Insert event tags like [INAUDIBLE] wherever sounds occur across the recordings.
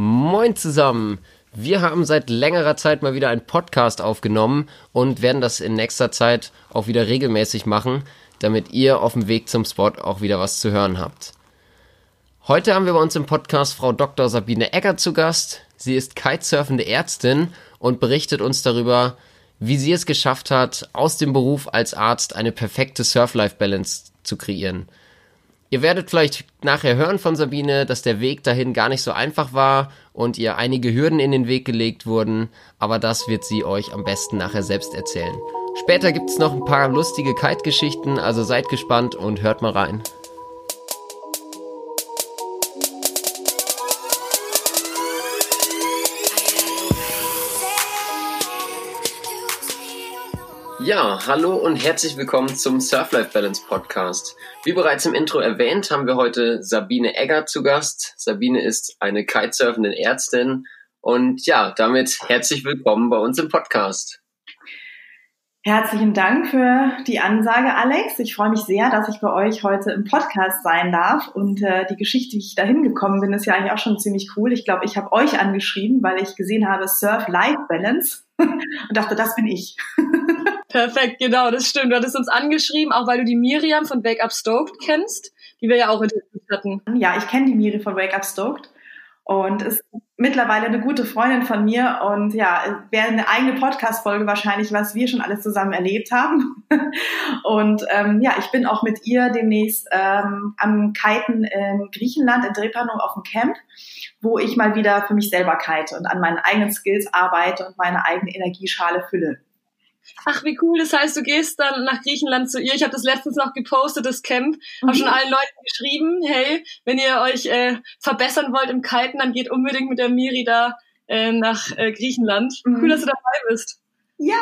Moin zusammen! Wir haben seit längerer Zeit mal wieder einen Podcast aufgenommen und werden das in nächster Zeit auch wieder regelmäßig machen, damit ihr auf dem Weg zum Spot auch wieder was zu hören habt. Heute haben wir bei uns im Podcast Frau Dr. Sabine Egger zu Gast. Sie ist kitesurfende Ärztin und berichtet uns darüber, wie sie es geschafft hat, aus dem Beruf als Arzt eine perfekte Surf-Life-Balance zu kreieren. Ihr werdet vielleicht nachher hören von Sabine, dass der Weg dahin gar nicht so einfach war und ihr einige Hürden in den Weg gelegt wurden, aber das wird sie euch am besten nachher selbst erzählen. Später gibt's noch ein paar lustige Kite-Geschichten, also seid gespannt und hört mal rein. Ja, hallo und herzlich willkommen zum Surf Life Balance Podcast. Wie bereits im Intro erwähnt, haben wir heute Sabine Egger zu Gast. Sabine ist eine kitesurfende Ärztin und ja, damit herzlich willkommen bei uns im Podcast. Herzlichen Dank für die Ansage, Alex. Ich freue mich sehr, dass ich bei euch heute im Podcast sein darf. Und äh, die Geschichte, wie ich da hingekommen bin, ist ja eigentlich auch schon ziemlich cool. Ich glaube, ich habe euch angeschrieben, weil ich gesehen habe Surf Life Balance [LAUGHS] und dachte, das bin ich. [LAUGHS] Perfekt, genau, das stimmt. Du hattest uns angeschrieben, auch weil du die Miriam von Wake Up Stoked kennst, die wir ja auch interviewt hatten. Ja, ich kenne die Miri von Wake Up Stoked und ist mittlerweile eine gute Freundin von mir und ja, wäre eine eigene Podcast-Folge wahrscheinlich, was wir schon alles zusammen erlebt haben. [LAUGHS] und ähm, ja, ich bin auch mit ihr demnächst ähm, am Kiten in Griechenland, in Drepano auf dem Camp, wo ich mal wieder für mich selber kite und an meinen eigenen Skills arbeite und meine eigene Energieschale fülle. Ach, wie cool. Das heißt, du gehst dann nach Griechenland zu ihr. Ich habe das letztens noch gepostet, das Camp. Habe schon mhm. allen Leuten geschrieben, hey, wenn ihr euch äh, verbessern wollt im Kiten, dann geht unbedingt mit der Miri da äh, nach äh, Griechenland. Mhm. Cool, dass du dabei bist. Ja.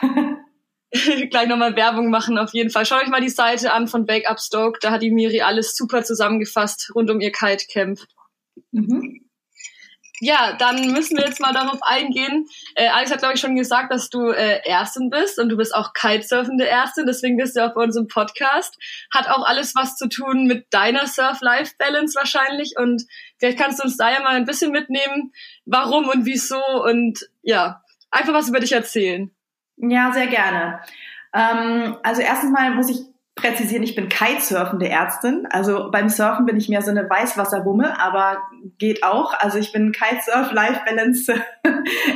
[LAUGHS] Gleich nochmal Werbung machen auf jeden Fall. Schaut euch mal die Seite an von Bake Up Stoke. Da hat die Miri alles super zusammengefasst rund um ihr Kite Camp. Mhm. Ja, dann müssen wir jetzt mal darauf eingehen. Äh, Alex hat, glaube ich, schon gesagt, dass du äh, Ärztin bist und du bist auch kitesurfende Ärztin, deswegen bist du auch bei unserem Podcast. Hat auch alles was zu tun mit deiner Surf-Life-Balance wahrscheinlich und vielleicht kannst du uns da ja mal ein bisschen mitnehmen, warum und wieso und ja, einfach was über dich erzählen. Ja, sehr gerne. Ähm, also erstens mal muss ich präzisieren, ich bin kitesurfende Ärztin. Also beim Surfen bin ich mehr so eine Weißwasserwumme, aber geht auch. Also ich bin Kitesurf Life Balance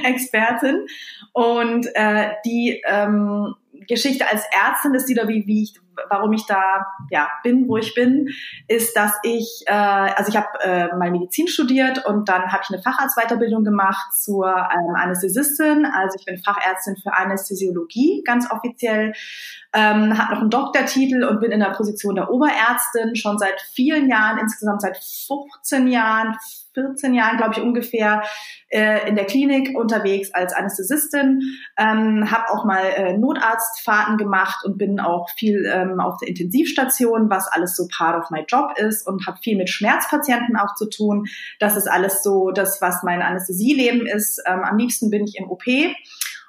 Expertin und äh, die ähm, Geschichte als Ärztin ist wieder wie, wie ich, warum ich da ja bin, wo ich bin, ist, dass ich, äh, also ich habe äh, mal Medizin studiert und dann habe ich eine Facharztweiterbildung gemacht zur ähm, Anästhesistin. Also ich bin Fachärztin für Anästhesiologie, ganz offiziell, ähm, habe noch einen Doktortitel und bin in der Position der Oberärztin schon seit vielen Jahren, insgesamt seit 15 Jahren, 14 Jahren, glaube ich, ungefähr äh, in der Klinik unterwegs als Anästhesistin, ähm, habe auch mal äh, Notarztfahrten gemacht und bin auch viel ähm, auf der Intensivstation, was alles so part of my job ist und habe viel mit Schmerzpatienten auch zu tun. Das ist alles so das, was mein Anästhesieleben ist. Ähm, am liebsten bin ich im OP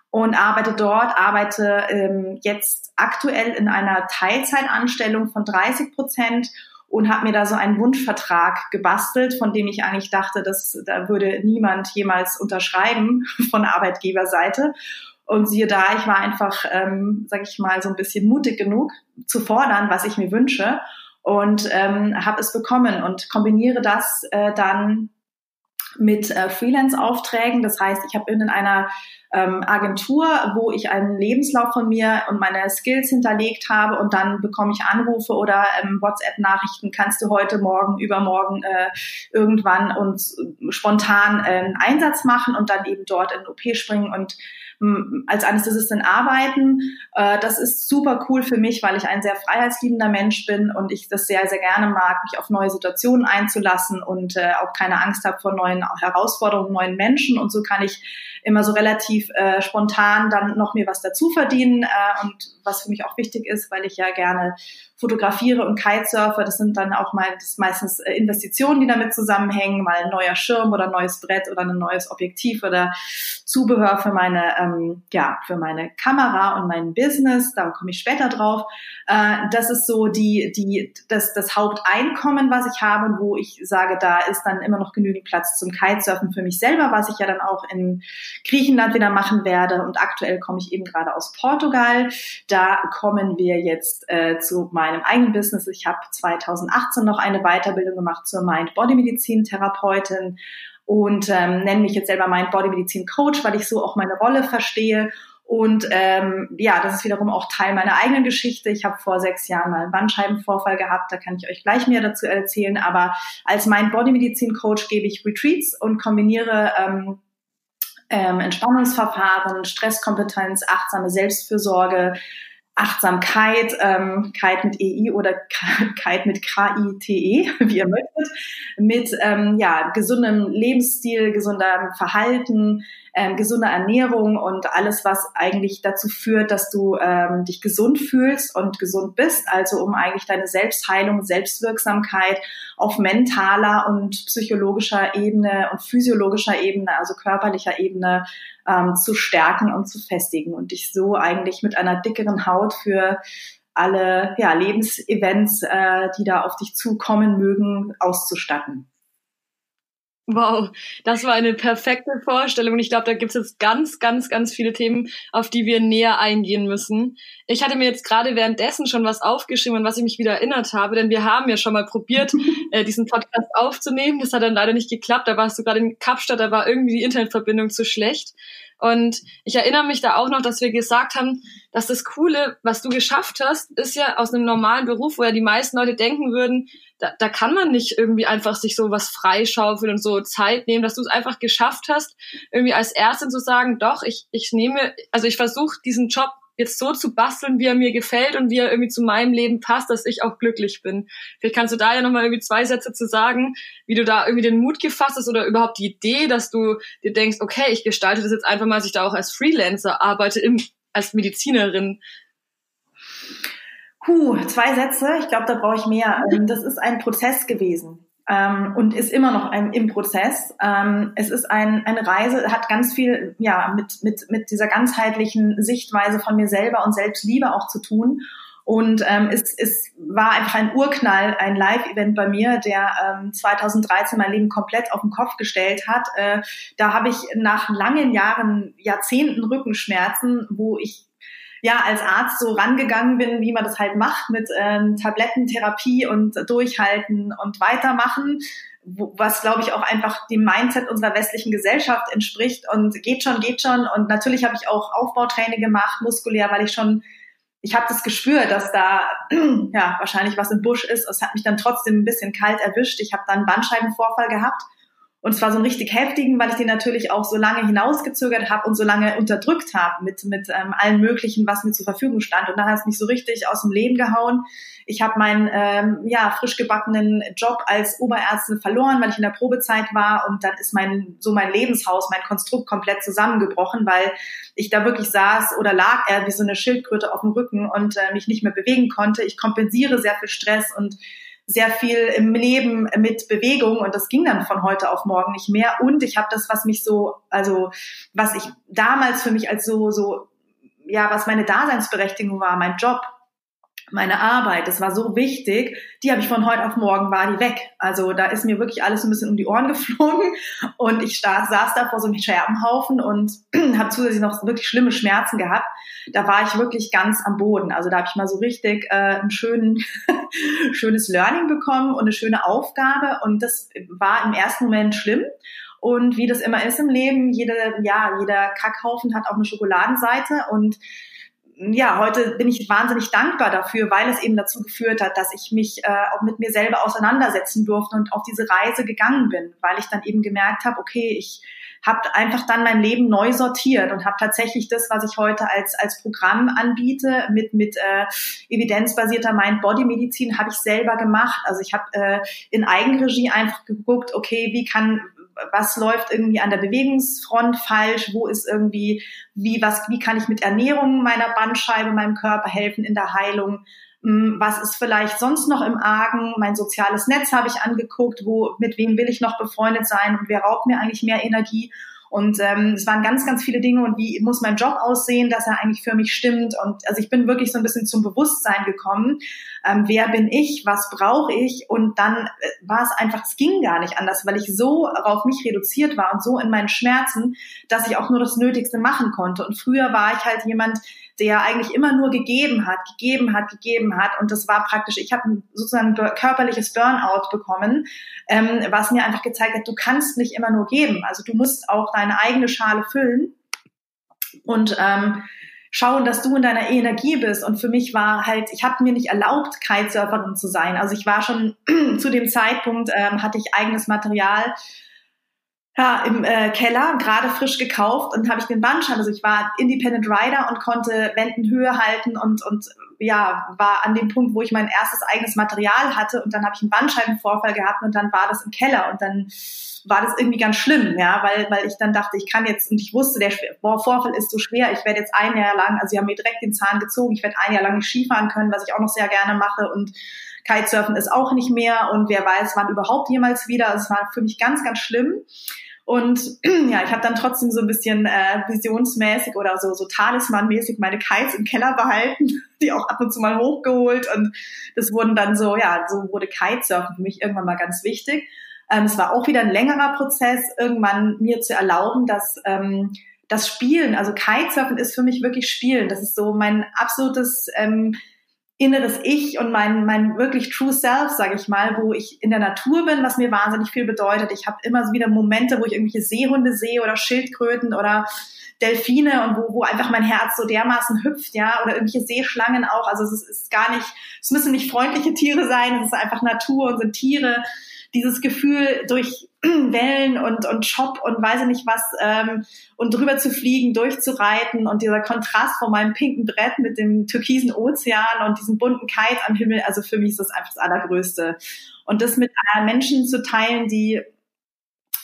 und arbeite dort, arbeite ähm, jetzt aktuell in einer Teilzeitanstellung von 30 Prozent und habe mir da so einen Wunschvertrag gebastelt, von dem ich eigentlich dachte, dass da würde niemand jemals unterschreiben [LAUGHS] von Arbeitgeberseite. Und siehe da, ich war einfach, ähm, sag ich mal, so ein bisschen mutig genug zu fordern, was ich mir wünsche und ähm, habe es bekommen und kombiniere das äh, dann mit äh, Freelance-Aufträgen. Das heißt, ich habe in einer ähm, Agentur, wo ich einen Lebenslauf von mir und meine Skills hinterlegt habe und dann bekomme ich Anrufe oder ähm, WhatsApp-Nachrichten, kannst du heute, morgen, übermorgen äh, irgendwann und spontan äh, einen Einsatz machen und dann eben dort in OP springen und als Anästhesistin arbeiten. Äh, das ist super cool für mich, weil ich ein sehr freiheitsliebender Mensch bin und ich das sehr, sehr gerne mag, mich auf neue Situationen einzulassen und äh, auch keine Angst habe vor neuen Herausforderungen, neuen Menschen. Und so kann ich immer so relativ äh, spontan dann noch mir was dazu verdienen äh, und was für mich auch wichtig ist, weil ich ja gerne fotografiere und Kitesurfe. Das sind dann auch mal das meistens äh, Investitionen, die damit zusammenhängen, mal ein neuer Schirm oder ein neues Brett oder ein neues Objektiv oder Zubehör für meine ähm, ja für meine Kamera und mein Business. Da komme ich später drauf. Äh, das ist so die die das das Haupteinkommen, was ich habe, wo ich sage, da ist dann immer noch genügend Platz zum Kitesurfen für mich selber, was ich ja dann auch in Griechenland wieder machen werde. Und aktuell komme ich eben gerade aus Portugal. Da kommen wir jetzt äh, zu meinem eigenen Business. Ich habe 2018 noch eine Weiterbildung gemacht zur Mind-Body-Medizin-Therapeutin und ähm, nenne mich jetzt selber Mind-Body-Medizin-Coach, weil ich so auch meine Rolle verstehe und ähm, ja, das ist wiederum auch Teil meiner eigenen Geschichte. Ich habe vor sechs Jahren mal einen Bandscheibenvorfall gehabt, da kann ich euch gleich mehr dazu erzählen. Aber als Mind-Body-Medizin-Coach gebe ich Retreats und kombiniere ähm, ähm, Entspannungsverfahren, Stresskompetenz, achtsame Selbstfürsorge, Achtsamkeit, ähm, Kite mit EI oder Kite mit K-I-T-E, wie ihr möchtet, mit ähm, ja, gesundem Lebensstil, gesundem Verhalten, ähm, gesunder Ernährung und alles, was eigentlich dazu führt, dass du ähm, dich gesund fühlst und gesund bist, also um eigentlich deine Selbstheilung, Selbstwirksamkeit auf mentaler und psychologischer Ebene und physiologischer Ebene, also körperlicher Ebene ähm, zu stärken und zu festigen und dich so eigentlich mit einer dickeren Haut für alle ja, Lebensevents, äh, die da auf dich zukommen mögen, auszustatten. Wow, das war eine perfekte Vorstellung. Und ich glaube, da gibt es jetzt ganz, ganz, ganz viele Themen, auf die wir näher eingehen müssen. Ich hatte mir jetzt gerade währenddessen schon was aufgeschrieben, an was ich mich wieder erinnert habe, denn wir haben ja schon mal probiert, [LAUGHS] äh, diesen Podcast aufzunehmen. Das hat dann leider nicht geklappt. Da warst du gerade in Kapstadt, da war irgendwie die Internetverbindung zu schlecht. Und ich erinnere mich da auch noch, dass wir gesagt haben, dass das Coole, was du geschafft hast, ist ja aus einem normalen Beruf, wo ja die meisten Leute denken würden, da, da kann man nicht irgendwie einfach sich so was freischaufeln und so Zeit nehmen, dass du es einfach geschafft hast, irgendwie als Ärztin zu sagen, doch, ich, ich nehme, also ich versuche diesen Job jetzt so zu basteln, wie er mir gefällt und wie er irgendwie zu meinem Leben passt, dass ich auch glücklich bin. Vielleicht kannst du da ja nochmal irgendwie zwei Sätze zu sagen, wie du da irgendwie den Mut gefasst hast oder überhaupt die Idee, dass du dir denkst, okay, ich gestalte das jetzt einfach mal, dass ich da auch als Freelancer arbeite, im, als Medizinerin. Puh, zwei Sätze. Ich glaube, da brauche ich mehr. Ähm, das ist ein Prozess gewesen ähm, und ist immer noch ein, im Prozess. Ähm, es ist ein, eine Reise, hat ganz viel ja mit, mit, mit dieser ganzheitlichen Sichtweise von mir selber und Selbstliebe auch zu tun. Und ähm, es, es war einfach ein Urknall, ein Live-Event bei mir, der ähm, 2013 mein Leben komplett auf den Kopf gestellt hat. Äh, da habe ich nach langen Jahren, Jahrzehnten Rückenschmerzen, wo ich ja als Arzt so rangegangen bin, wie man das halt macht mit ähm, Tablettentherapie und durchhalten und weitermachen, was glaube ich auch einfach dem Mindset unserer westlichen Gesellschaft entspricht und geht schon, geht schon. Und natürlich habe ich auch Aufbautraining gemacht, muskulär, weil ich schon ich habe das Gespür, dass da [CLEARS THROAT] ja wahrscheinlich was im Busch ist. Es hat mich dann trotzdem ein bisschen kalt erwischt. Ich habe dann einen Bandscheibenvorfall gehabt und es war so ein richtig heftigen, weil ich den natürlich auch so lange hinausgezögert habe und so lange unterdrückt habe mit, mit ähm, allen Möglichen, was mir zur Verfügung stand. Und dann hat es mich so richtig aus dem Leben gehauen. Ich habe meinen ähm, ja, frisch gebackenen Job als Oberärztin verloren, weil ich in der Probezeit war. Und dann ist mein so mein Lebenshaus, mein Konstrukt komplett zusammengebrochen, weil ich da wirklich saß oder lag er wie so eine Schildkröte auf dem Rücken und äh, mich nicht mehr bewegen konnte. Ich kompensiere sehr viel Stress und sehr viel im Leben mit Bewegung und das ging dann von heute auf morgen nicht mehr. Und ich habe das, was mich so, also was ich damals für mich als so, so, ja, was meine Daseinsberechtigung war, mein Job, meine Arbeit, das war so wichtig, die habe ich von heute auf morgen war die weg. Also da ist mir wirklich alles ein bisschen um die Ohren [LAUGHS] geflogen und ich saß da vor so einem Scherbenhaufen und [CLEARS THROAT] habe zusätzlich noch wirklich schlimme Schmerzen gehabt. Da war ich wirklich ganz am Boden. Also da habe ich mal so richtig äh, ein schönen, [LAUGHS] schönes Learning bekommen und eine schöne Aufgabe und das war im ersten Moment schlimm. Und wie das immer ist im Leben, jede, ja, jeder Kackhaufen hat auch eine Schokoladenseite und ja, heute bin ich wahnsinnig dankbar dafür, weil es eben dazu geführt hat, dass ich mich äh, auch mit mir selber auseinandersetzen durfte und auf diese Reise gegangen bin, weil ich dann eben gemerkt habe, okay, ich habe einfach dann mein Leben neu sortiert und habe tatsächlich das, was ich heute als als Programm anbiete mit mit äh, evidenzbasierter Mind-Body-Medizin, habe ich selber gemacht. Also ich habe äh, in Eigenregie einfach geguckt, okay, wie kann was läuft irgendwie an der Bewegungsfront falsch, wo ist irgendwie, wie, was, wie kann ich mit Ernährung meiner Bandscheibe, meinem Körper helfen in der Heilung, hm, was ist vielleicht sonst noch im Argen, mein soziales Netz habe ich angeguckt, wo, mit wem will ich noch befreundet sein und wer raubt mir eigentlich mehr Energie? Und ähm, es waren ganz, ganz viele Dinge und wie muss mein Job aussehen, dass er eigentlich für mich stimmt. Und also ich bin wirklich so ein bisschen zum Bewusstsein gekommen, ähm, wer bin ich, was brauche ich und dann äh, war es einfach, es ging gar nicht anders, weil ich so auf mich reduziert war und so in meinen Schmerzen, dass ich auch nur das Nötigste machen konnte. Und früher war ich halt jemand, der eigentlich immer nur gegeben hat, gegeben hat, gegeben hat. Und das war praktisch, ich habe sozusagen körperliches Burnout bekommen, ähm, was mir einfach gezeigt hat, du kannst nicht immer nur geben. Also du musst auch deine eigene Schale füllen. Und ähm, schauen, dass du in deiner Energie bist. Und für mich war halt, ich habe mir nicht erlaubt, Kitesurferin zu sein. Also ich war schon [CLEARS THROAT] zu dem Zeitpunkt, ähm, hatte ich eigenes Material ja, im äh, Keller, gerade frisch gekauft und habe ich den Bandschein. Also ich war Independent Rider und konnte Wendenhöhe halten und, und ja, war an dem Punkt, wo ich mein erstes eigenes Material hatte und dann habe ich einen Bandscheibenvorfall gehabt und dann war das im Keller und dann war das irgendwie ganz schlimm, ja, weil, weil ich dann dachte, ich kann jetzt, und ich wusste, der Vorfall ist so schwer, ich werde jetzt ein Jahr lang, also sie haben mir direkt den Zahn gezogen, ich werde ein Jahr lang nicht Skifahren können, was ich auch noch sehr gerne mache und Kitesurfen ist auch nicht mehr und wer weiß, wann überhaupt jemals wieder. Also es war für mich ganz, ganz schlimm. Und [CLEARS THROAT] ja, ich habe dann trotzdem so ein bisschen äh, visionsmäßig oder so, so talismanmäßig meine Kites im Keller behalten, [LAUGHS] die auch ab und zu mal hochgeholt. Und das wurden dann so, ja, so wurde Kitesurfen für mich irgendwann mal ganz wichtig. Ähm, es war auch wieder ein längerer Prozess, irgendwann mir zu erlauben, dass ähm, das Spielen, also Kitesurfen ist für mich wirklich Spielen. Das ist so mein absolutes ähm, inneres Ich und mein, mein wirklich True Self, sage ich mal, wo ich in der Natur bin, was mir wahnsinnig viel bedeutet. Ich habe immer wieder Momente, wo ich irgendwelche Seehunde sehe oder Schildkröten oder Delfine und wo, wo einfach mein Herz so dermaßen hüpft, ja, oder irgendwelche Seeschlangen auch. Also es ist, ist gar nicht, es müssen nicht freundliche Tiere sein, es ist einfach Natur und sind Tiere dieses Gefühl durch [CLEARS THROAT] Wellen und, und Shop und weiß ich nicht was ähm, und drüber zu fliegen, durchzureiten und dieser Kontrast von meinem pinken Brett mit dem türkisen Ozean und diesem bunten Kite am Himmel, also für mich ist das einfach das Allergrößte. Und das mit äh, Menschen zu teilen, die,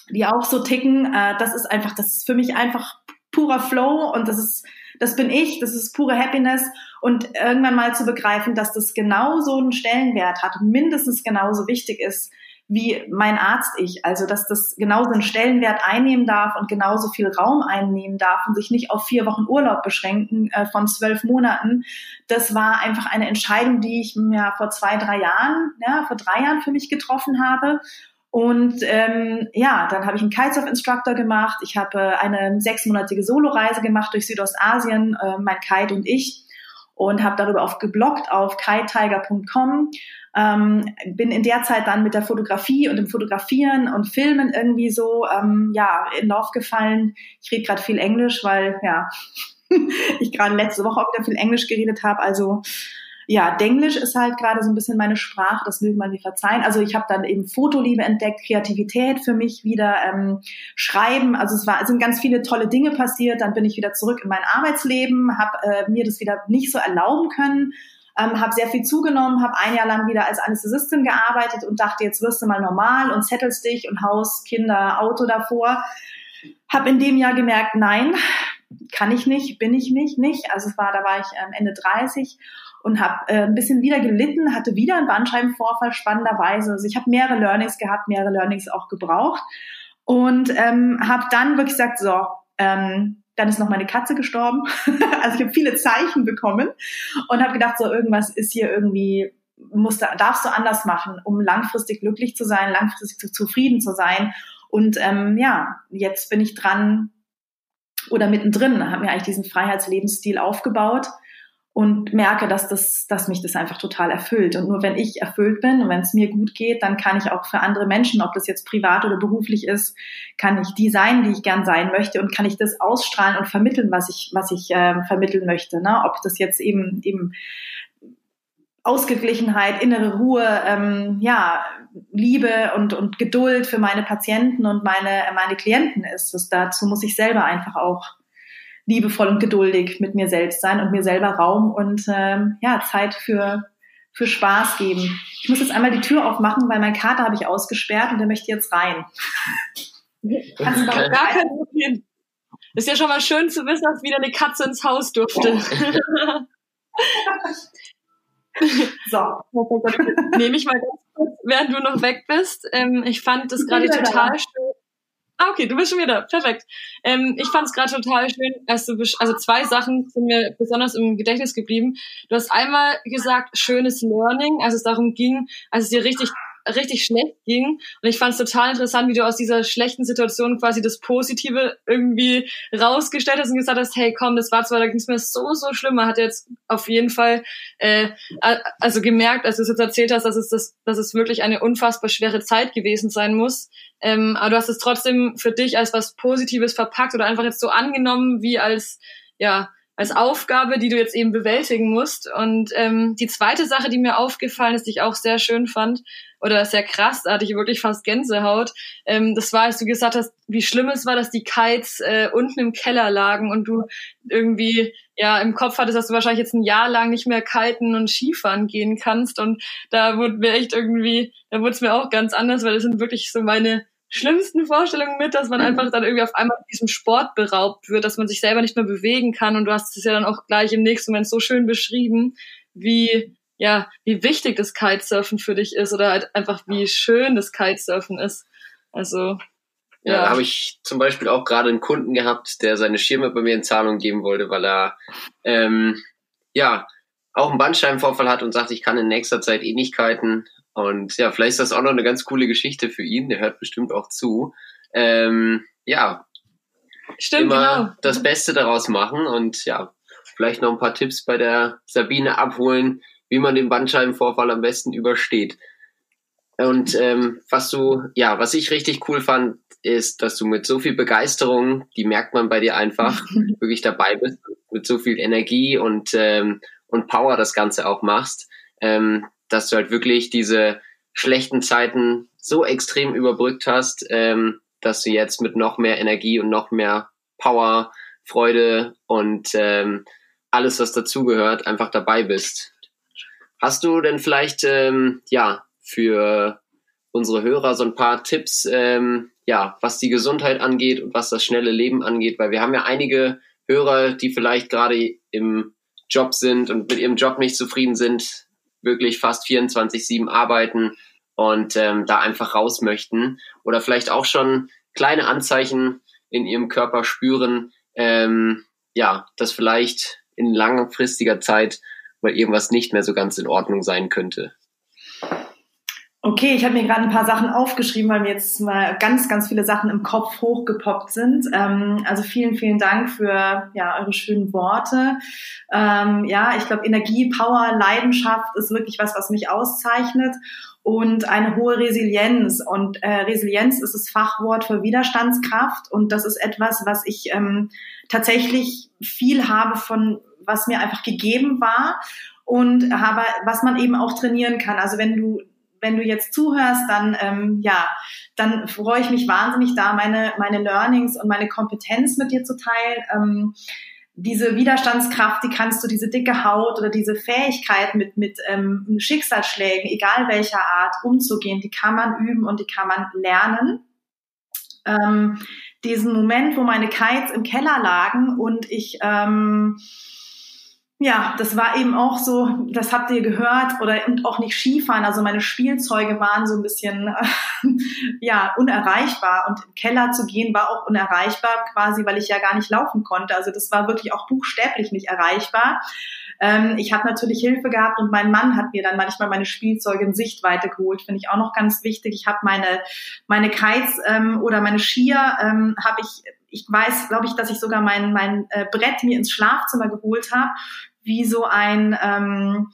die auch so ticken, äh, das ist einfach, das ist für mich einfach purer Flow und das ist, das bin ich, das ist pure Happiness und irgendwann mal zu begreifen, dass das genauso einen Stellenwert hat mindestens genauso wichtig ist wie mein Arzt ich. Also, dass das genauso einen Stellenwert einnehmen darf und genauso viel Raum einnehmen darf und sich nicht auf vier Wochen Urlaub beschränken äh, von zwölf Monaten. Das war einfach eine Entscheidung, die ich mir vor zwei, drei Jahren, ja, vor drei Jahren für mich getroffen habe. Und ähm, ja, dann habe ich einen Kitesurf-Instructor gemacht. Ich habe äh, eine sechsmonatige Soloreise gemacht durch Südostasien, äh, mein Kite und ich und habe darüber auf geblockt auf kitetiger.com ähm, bin in der Zeit dann mit der Fotografie und dem Fotografieren und Filmen irgendwie so ähm, ja in Lauf gefallen. Ich rede gerade viel Englisch, weil ja [LAUGHS] ich gerade letzte Woche auch wieder viel Englisch geredet habe. Also ja, Denglisch ist halt gerade so ein bisschen meine Sprache, das mögen man mir verzeihen. Also ich habe dann eben Fotoliebe entdeckt, Kreativität für mich wieder, ähm, Schreiben. Also es, war, es sind ganz viele tolle Dinge passiert. Dann bin ich wieder zurück in mein Arbeitsleben, habe äh, mir das wieder nicht so erlauben können ähm, habe sehr viel zugenommen, habe ein Jahr lang wieder als Anästhesistin gearbeitet und dachte, jetzt wirst du mal normal und zettelst dich und Haus, Kinder, Auto davor. Habe in dem Jahr gemerkt, nein, kann ich nicht, bin ich nicht, nicht. Also es war, da war ich ähm, Ende 30 und habe äh, ein bisschen wieder gelitten, hatte wieder einen Bandscheibenvorfall, spannenderweise. Also ich habe mehrere Learnings gehabt, mehrere Learnings auch gebraucht und ähm, habe dann wirklich gesagt, so, ähm, dann ist noch meine Katze gestorben. [LAUGHS] also ich habe viele Zeichen bekommen und habe gedacht, so irgendwas ist hier irgendwie, musst darfst du anders machen, um langfristig glücklich zu sein, langfristig zufrieden zu sein. Und ähm, ja, jetzt bin ich dran oder mittendrin, habe mir eigentlich diesen Freiheitslebensstil aufgebaut und merke, dass das, dass mich das einfach total erfüllt. Und nur wenn ich erfüllt bin und wenn es mir gut geht, dann kann ich auch für andere Menschen, ob das jetzt privat oder beruflich ist, kann ich die sein, die ich gern sein möchte und kann ich das ausstrahlen und vermitteln, was ich, was ich äh, vermitteln möchte. Ne? Ob das jetzt eben eben Ausgeglichenheit, innere Ruhe, ähm, ja, Liebe und, und Geduld für meine Patienten und meine, meine Klienten ist. Das, dazu muss ich selber einfach auch liebevoll und geduldig mit mir selbst sein und mir selber Raum und ähm, ja, Zeit für, für Spaß geben. Ich muss jetzt einmal die Tür aufmachen, weil mein Kater habe ich ausgesperrt und der möchte jetzt rein. Kannst du gar kein Problem. Ist ja schon mal schön zu wissen, dass wieder eine Katze ins Haus durfte. [LAUGHS] so. Nehme ich mal ganz kurz, während du noch weg bist. Ähm, ich fand das gerade total schön Ah, okay, du bist schon wieder. Perfekt. Ähm, ich fand es gerade total schön, als du also zwei Sachen sind mir besonders im Gedächtnis geblieben. Du hast einmal gesagt, schönes Learning, als es darum ging, als es dir richtig richtig schlecht ging. Und ich fand es total interessant, wie du aus dieser schlechten Situation quasi das Positive irgendwie rausgestellt hast und gesagt hast, hey komm, das war zwar, da ging es mir so, so schlimm. Man hat jetzt auf jeden Fall äh, also gemerkt, als du es jetzt erzählt hast, dass es, das, dass es wirklich eine unfassbar schwere Zeit gewesen sein muss. Ähm, aber du hast es trotzdem für dich als was Positives verpackt oder einfach jetzt so angenommen, wie als, ja, als Aufgabe, die du jetzt eben bewältigen musst. Und ähm, die zweite Sache, die mir aufgefallen ist, die ich auch sehr schön fand, oder sehr krass, da hatte ich wirklich fast Gänsehaut. Ähm, das war, als du gesagt hast, wie schlimm es war, dass die Kites äh, unten im Keller lagen und du irgendwie ja im Kopf hattest, dass du wahrscheinlich jetzt ein Jahr lang nicht mehr kiten und Skifahren gehen kannst. Und da wurde mir echt irgendwie, da wurde es mir auch ganz anders, weil das sind wirklich so meine schlimmsten Vorstellungen mit, dass man mhm. einfach dann irgendwie auf einmal diesem Sport beraubt wird, dass man sich selber nicht mehr bewegen kann. Und du hast es ja dann auch gleich im nächsten Moment so schön beschrieben, wie ja, wie wichtig das Kitesurfen für dich ist oder halt einfach wie schön das Kitesurfen ist. Also ja, ja da habe ich zum Beispiel auch gerade einen Kunden gehabt, der seine Schirme bei mir in Zahlung geben wollte, weil er ähm, ja auch einen Bandscheibenvorfall hat und sagt, ich kann in nächster Zeit eh nicht kiten. Und ja, vielleicht ist das auch noch eine ganz coole Geschichte für ihn. Der hört bestimmt auch zu. Ähm, ja, Stimmt, immer genau. das Beste daraus machen und ja, vielleicht noch ein paar Tipps bei der Sabine abholen, wie man den Bandscheibenvorfall am besten übersteht. Und ähm, was du, ja, was ich richtig cool fand, ist, dass du mit so viel Begeisterung, die merkt man bei dir einfach, [LAUGHS] wirklich dabei bist, mit so viel Energie und ähm, und Power das Ganze auch machst, ähm, dass du halt wirklich diese schlechten Zeiten so extrem überbrückt hast, ähm, dass du jetzt mit noch mehr Energie und noch mehr Power, Freude und ähm, alles, was dazugehört, einfach dabei bist. Hast du denn vielleicht ähm, ja für unsere Hörer so ein paar Tipps, ähm, ja, was die Gesundheit angeht und was das schnelle Leben angeht? Weil wir haben ja einige Hörer, die vielleicht gerade im Job sind und mit ihrem Job nicht zufrieden sind, wirklich fast 24-7 arbeiten und ähm, da einfach raus möchten oder vielleicht auch schon kleine Anzeichen in ihrem Körper spüren, ähm, ja, dass vielleicht in langfristiger Zeit weil irgendwas nicht mehr so ganz in Ordnung sein könnte. Okay, ich habe mir gerade ein paar Sachen aufgeschrieben, weil mir jetzt mal ganz, ganz viele Sachen im Kopf hochgepoppt sind. Ähm, also vielen, vielen Dank für ja, eure schönen Worte. Ähm, ja, ich glaube, Energie, Power, Leidenschaft ist wirklich was, was mich auszeichnet und eine hohe Resilienz. Und äh, Resilienz ist das Fachwort für Widerstandskraft und das ist etwas, was ich ähm, tatsächlich viel habe von was mir einfach gegeben war und aber was man eben auch trainieren kann. Also wenn du wenn du jetzt zuhörst, dann ähm, ja, dann freue ich mich wahnsinnig da meine meine Learnings und meine Kompetenz mit dir zu teilen. Ähm, diese Widerstandskraft, die kannst du, diese dicke Haut oder diese Fähigkeit mit, mit ähm, Schicksalsschlägen, egal welcher Art, umzugehen, die kann man üben und die kann man lernen. Ähm, diesen Moment, wo meine Kites im Keller lagen und ich ähm, ja, das war eben auch so, das habt ihr gehört, oder und auch nicht Skifahren. Also meine Spielzeuge waren so ein bisschen äh, [LAUGHS] ja unerreichbar und im Keller zu gehen war auch unerreichbar, quasi, weil ich ja gar nicht laufen konnte. Also das war wirklich auch buchstäblich nicht erreichbar. Ähm, ich habe natürlich Hilfe gehabt und mein Mann hat mir dann manchmal meine Spielzeuge in Sichtweite geholt. Finde ich auch noch ganz wichtig. Ich habe meine meine Kites ähm, oder meine Skier ähm, habe ich ich weiß, glaube ich, dass ich sogar mein, mein äh, Brett mir ins Schlafzimmer geholt habe, wie so ein, ähm,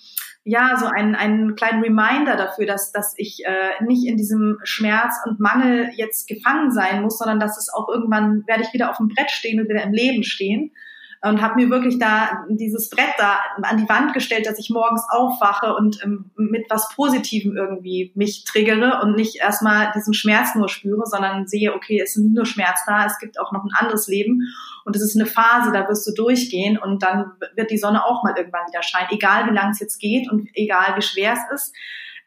ja, so ein, einen kleinen Reminder dafür, dass, dass ich äh, nicht in diesem Schmerz und Mangel jetzt gefangen sein muss, sondern dass es auch irgendwann werde ich wieder auf dem Brett stehen und wieder im Leben stehen und habe mir wirklich da dieses Brett da an die Wand gestellt, dass ich morgens aufwache und ähm, mit was Positivem irgendwie mich triggere und nicht erstmal diesen Schmerz nur spüre, sondern sehe, okay, es ist nicht nur Schmerz da, es gibt auch noch ein anderes Leben und es ist eine Phase, da wirst du durchgehen und dann wird die Sonne auch mal irgendwann wieder scheinen, egal wie lang es jetzt geht und egal wie schwer es ist.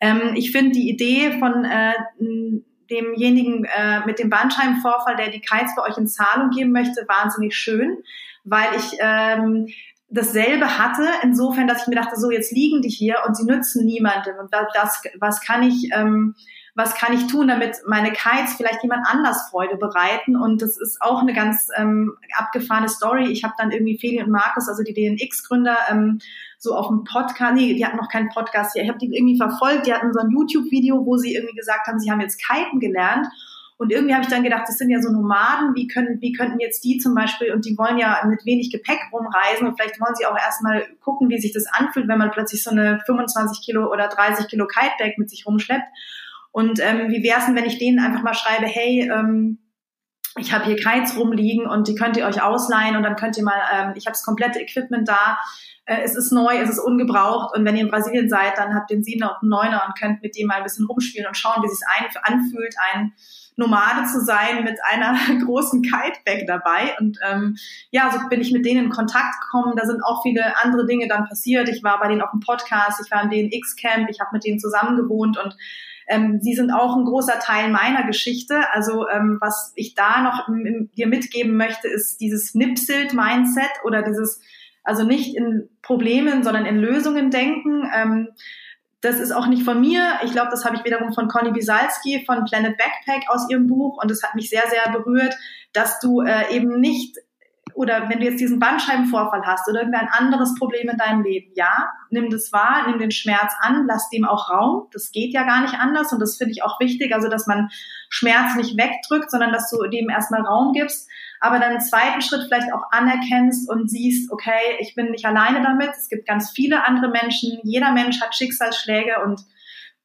Ähm, ich finde die Idee von äh, demjenigen äh, mit dem Bandscheibenvorfall, der die Kites bei euch in Zahlung geben möchte, wahnsinnig schön weil ich ähm, dasselbe hatte, insofern, dass ich mir dachte, so jetzt liegen die hier und sie nützen niemandem. Und das, was kann ich, ähm, was kann ich tun, damit meine Kites vielleicht jemand anders Freude bereiten. Und das ist auch eine ganz ähm, abgefahrene Story. Ich habe dann irgendwie Feli und Markus, also die DNX-Gründer, ähm, so auf dem Podcast, nee, die hatten noch keinen Podcast hier. Ich habe die irgendwie verfolgt, die hatten so ein YouTube-Video, wo sie irgendwie gesagt haben, sie haben jetzt Kiten gelernt. Und irgendwie habe ich dann gedacht, das sind ja so Nomaden, wie können, wie könnten jetzt die zum Beispiel, und die wollen ja mit wenig Gepäck rumreisen und vielleicht wollen sie auch erstmal gucken, wie sich das anfühlt, wenn man plötzlich so eine 25 Kilo oder 30 Kilo Kitebag mit sich rumschleppt. Und ähm, wie wäre es denn, wenn ich denen einfach mal schreibe, hey, ähm, ich habe hier Kites rumliegen und die könnt ihr euch ausleihen und dann könnt ihr mal, ähm, ich habe das komplette Equipment da, äh, es ist neu, es ist ungebraucht und wenn ihr in Brasilien seid, dann habt ihr einen Siebener und einen Neuner und könnt mit dem mal ein bisschen rumspielen und schauen, wie es sich anfühlt, ein Nomade zu sein mit einer [LAUGHS] großen Kitebag dabei. Und ähm, ja, so bin ich mit denen in Kontakt gekommen. Da sind auch viele andere Dinge dann passiert. Ich war bei denen auf dem Podcast, ich war im DNX-Camp, ich habe mit denen zusammen gewohnt und ähm, sie sind auch ein großer Teil meiner Geschichte. Also ähm, was ich da noch dir mitgeben möchte, ist dieses Nipselt-Mindset oder dieses, also nicht in Problemen, sondern in Lösungen denken. Ähm, das ist auch nicht von mir. Ich glaube, das habe ich wiederum von Conny Bisalski von Planet Backpack aus ihrem Buch und es hat mich sehr, sehr berührt, dass du äh, eben nicht oder wenn du jetzt diesen Bandscheibenvorfall hast oder irgendein anderes Problem in deinem Leben, ja, nimm das wahr, nimm den Schmerz an, lass dem auch Raum. Das geht ja gar nicht anders und das finde ich auch wichtig, also dass man Schmerz nicht wegdrückt, sondern dass du dem erstmal Raum gibst aber dann im zweiten Schritt vielleicht auch anerkennst und siehst, okay, ich bin nicht alleine damit, es gibt ganz viele andere Menschen, jeder Mensch hat Schicksalsschläge und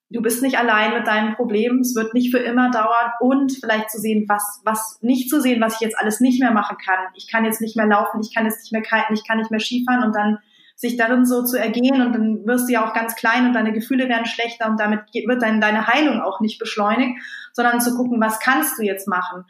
du bist nicht allein mit deinen Problemen, es wird nicht für immer dauern. Und vielleicht zu sehen, was, was nicht zu sehen, was ich jetzt alles nicht mehr machen kann. Ich kann jetzt nicht mehr laufen, ich kann jetzt nicht mehr kiten, ich kann nicht mehr Skifahren. Und dann sich darin so zu ergehen und dann wirst du ja auch ganz klein und deine Gefühle werden schlechter und damit wird dein, deine Heilung auch nicht beschleunigt, sondern zu gucken, was kannst du jetzt machen?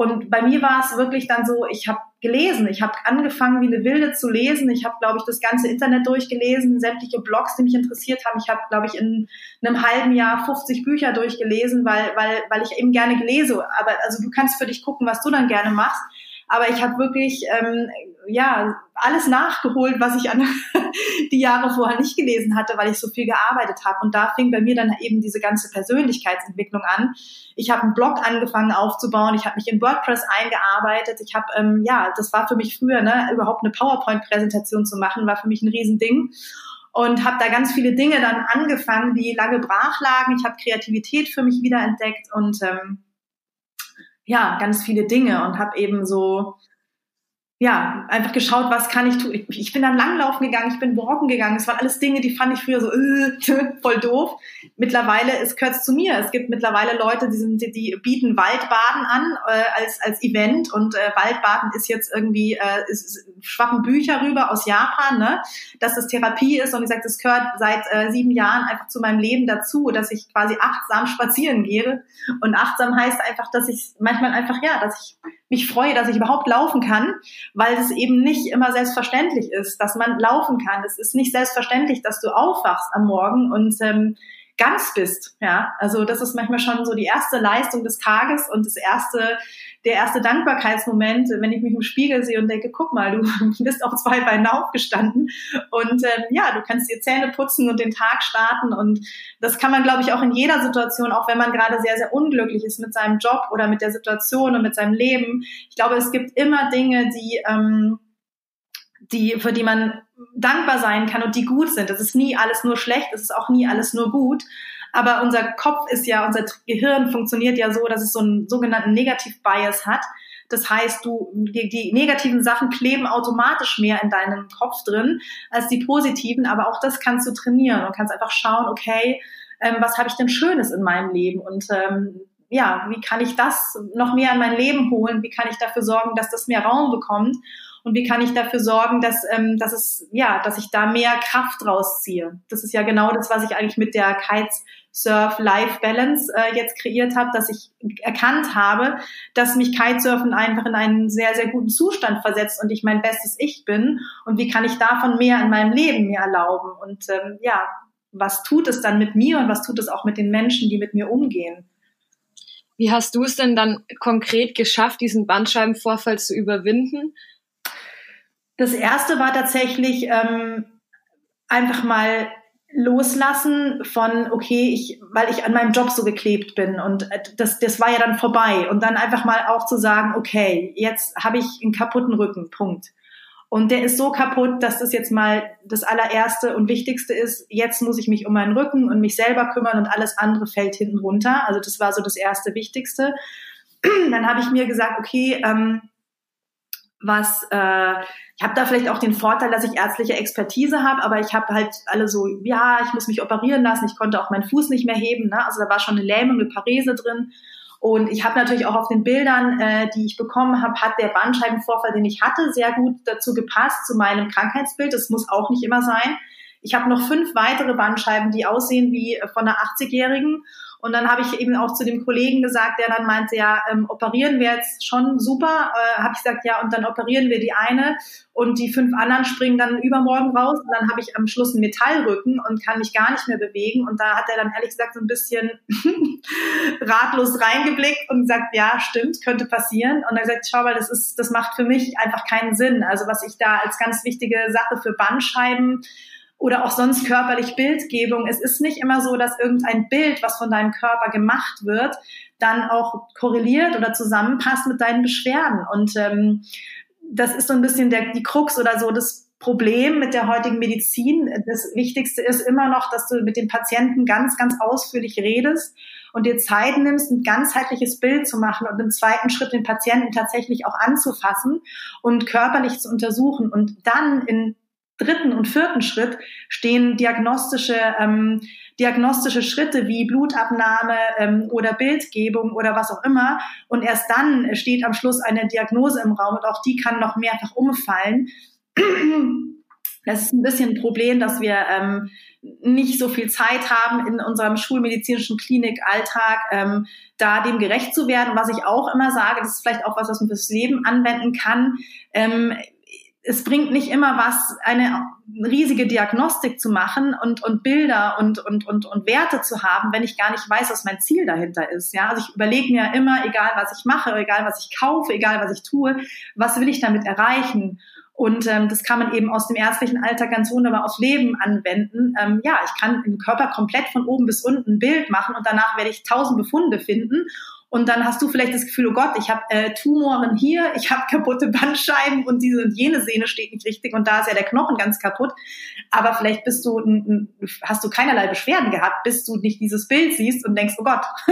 Und bei mir war es wirklich dann so, ich habe gelesen, ich habe angefangen wie eine Wilde zu lesen. Ich habe, glaube ich, das ganze Internet durchgelesen, sämtliche Blogs, die mich interessiert haben. Ich habe, glaube ich, in einem halben Jahr 50 Bücher durchgelesen, weil, weil, weil ich eben gerne lese. Aber also du kannst für dich gucken, was du dann gerne machst. Aber ich habe wirklich ähm, ja alles nachgeholt, was ich an [LAUGHS] die Jahre vorher nicht gelesen hatte, weil ich so viel gearbeitet habe. Und da fing bei mir dann eben diese ganze Persönlichkeitsentwicklung an. Ich habe einen Blog angefangen aufzubauen. Ich habe mich in WordPress eingearbeitet. Ich habe ähm, ja, das war für mich früher ne, überhaupt eine PowerPoint-Präsentation zu machen, war für mich ein Riesending und habe da ganz viele Dinge dann angefangen, die lange brach lagen. Ich habe Kreativität für mich wiederentdeckt und ähm, ja, ganz viele Dinge und habe eben so ja, einfach geschaut, was kann ich tun. Ich, ich bin dann langlaufen gegangen, ich bin walken gegangen. Das waren alles Dinge, die fand ich früher so äh, [LAUGHS] voll doof. Mittlerweile es gehört zu mir. Es gibt mittlerweile Leute, die, sind, die, die bieten Waldbaden an äh, als als Event und äh, Waldbaden ist jetzt irgendwie äh, ist, schwappen Bücher rüber aus Japan, ne, dass das Therapie ist und ich sage, das gehört seit äh, sieben Jahren einfach zu meinem Leben dazu, dass ich quasi achtsam spazieren gehe und achtsam heißt einfach, dass ich manchmal einfach ja, dass ich mich freue, dass ich überhaupt laufen kann, weil es eben nicht immer selbstverständlich ist, dass man laufen kann. Es ist nicht selbstverständlich, dass du aufwachst am Morgen und ähm, ganz bist. Ja, also das ist manchmal schon so die erste Leistung des Tages und das erste, der erste Dankbarkeitsmoment, wenn ich mich im Spiegel sehe und denke, guck mal, du [LAUGHS] bist auf zwei Beinen aufgestanden und ähm, ja, du kannst dir Zähne putzen und den Tag starten und das kann man, glaube ich, auch in jeder Situation, auch wenn man gerade sehr, sehr unglücklich ist mit seinem Job oder mit der Situation und mit seinem Leben. Ich glaube, es gibt immer Dinge, die ähm, die, für die man dankbar sein kann und die gut sind. Es ist nie alles nur schlecht, es ist auch nie alles nur gut. Aber unser Kopf ist ja, unser Gehirn funktioniert ja so, dass es so einen sogenannten Negativ-Bias hat. Das heißt, du, die, die negativen Sachen kleben automatisch mehr in deinem Kopf drin als die positiven. Aber auch das kannst du trainieren und kannst einfach schauen, okay, ähm, was habe ich denn Schönes in meinem Leben? Und ähm, ja, wie kann ich das noch mehr in mein Leben holen? Wie kann ich dafür sorgen, dass das mehr Raum bekommt? Und wie kann ich dafür sorgen, dass, ähm, dass es, ja, dass ich da mehr Kraft rausziehe. Das ist ja genau das, was ich eigentlich mit der Kites Surf Life Balance äh, jetzt kreiert habe, dass ich erkannt habe, dass mich Kitesurfen einfach in einen sehr, sehr guten Zustand versetzt und ich mein bestes Ich bin und wie kann ich davon mehr in meinem Leben mehr erlauben und ähm, ja, was tut es dann mit mir und was tut es auch mit den Menschen, die mit mir umgehen? Wie hast du es denn dann konkret geschafft, diesen Bandscheibenvorfall zu überwinden? Das erste war tatsächlich ähm, einfach mal loslassen von, okay, ich, weil ich an meinem Job so geklebt bin und äh, das, das war ja dann vorbei und dann einfach mal auch zu sagen, okay, jetzt habe ich einen kaputten Rücken, Punkt. Und der ist so kaputt, dass das jetzt mal das allererste und wichtigste ist. Jetzt muss ich mich um meinen Rücken und mich selber kümmern und alles andere fällt hinten runter. Also das war so das erste Wichtigste. Dann habe ich mir gesagt, okay, ähm, was äh, ich habe da vielleicht auch den Vorteil, dass ich ärztliche Expertise habe, aber ich habe halt alle so, ja, ich muss mich operieren lassen, ich konnte auch meinen Fuß nicht mehr heben, ne? also da war schon eine Lähmung, eine Parese drin. Und ich habe natürlich auch auf den Bildern, äh, die ich bekommen habe, hat der Bandscheibenvorfall, den ich hatte, sehr gut dazu gepasst, zu meinem Krankheitsbild. Das muss auch nicht immer sein. Ich habe noch fünf weitere Bandscheiben, die aussehen wie von einer 80-Jährigen. Und dann habe ich eben auch zu dem Kollegen gesagt, der dann meinte, ja, ähm, operieren wir jetzt schon super. Äh, habe ich gesagt, ja, und dann operieren wir die eine und die fünf anderen springen dann übermorgen raus. Und dann habe ich am Schluss einen Metallrücken und kann mich gar nicht mehr bewegen. Und da hat er dann ehrlich gesagt so ein bisschen [LAUGHS] ratlos reingeblickt und gesagt, ja, stimmt, könnte passieren. Und er gesagt, schau mal, das ist, das macht für mich einfach keinen Sinn. Also was ich da als ganz wichtige Sache für Bandscheiben oder auch sonst körperlich Bildgebung. Es ist nicht immer so, dass irgendein Bild, was von deinem Körper gemacht wird, dann auch korreliert oder zusammenpasst mit deinen Beschwerden. Und ähm, das ist so ein bisschen der, die Krux oder so das Problem mit der heutigen Medizin. Das Wichtigste ist immer noch, dass du mit dem Patienten ganz, ganz ausführlich redest und dir Zeit nimmst, ein ganzheitliches Bild zu machen und im zweiten Schritt den Patienten tatsächlich auch anzufassen und körperlich zu untersuchen und dann in dritten und vierten Schritt stehen diagnostische, ähm, diagnostische Schritte wie Blutabnahme ähm, oder Bildgebung oder was auch immer. Und erst dann steht am Schluss eine Diagnose im Raum und auch die kann noch mehrfach umfallen. Das ist ein bisschen ein Problem, dass wir ähm, nicht so viel Zeit haben in unserem schulmedizinischen Klinikalltag, ähm, da dem gerecht zu werden. Was ich auch immer sage, das ist vielleicht auch was, was man fürs Leben anwenden kann. Ähm, es bringt nicht immer was, eine riesige Diagnostik zu machen und, und Bilder und, und, und, und Werte zu haben, wenn ich gar nicht weiß, was mein Ziel dahinter ist. Ja, also ich überlege mir immer, egal was ich mache, egal was ich kaufe, egal was ich tue, was will ich damit erreichen? Und ähm, das kann man eben aus dem ärztlichen Alltag ganz wunderbar aufs Leben anwenden. Ähm, ja, ich kann den Körper komplett von oben bis unten ein Bild machen und danach werde ich tausend Befunde finden und dann hast du vielleicht das Gefühl, oh Gott, ich habe äh, Tumoren hier, ich habe kaputte Bandscheiben und diese und jene Sehne steht nicht richtig und da ist ja der Knochen ganz kaputt. Aber vielleicht bist du, hast du keinerlei Beschwerden gehabt, bis du nicht dieses Bild siehst und denkst, oh Gott. [LAUGHS]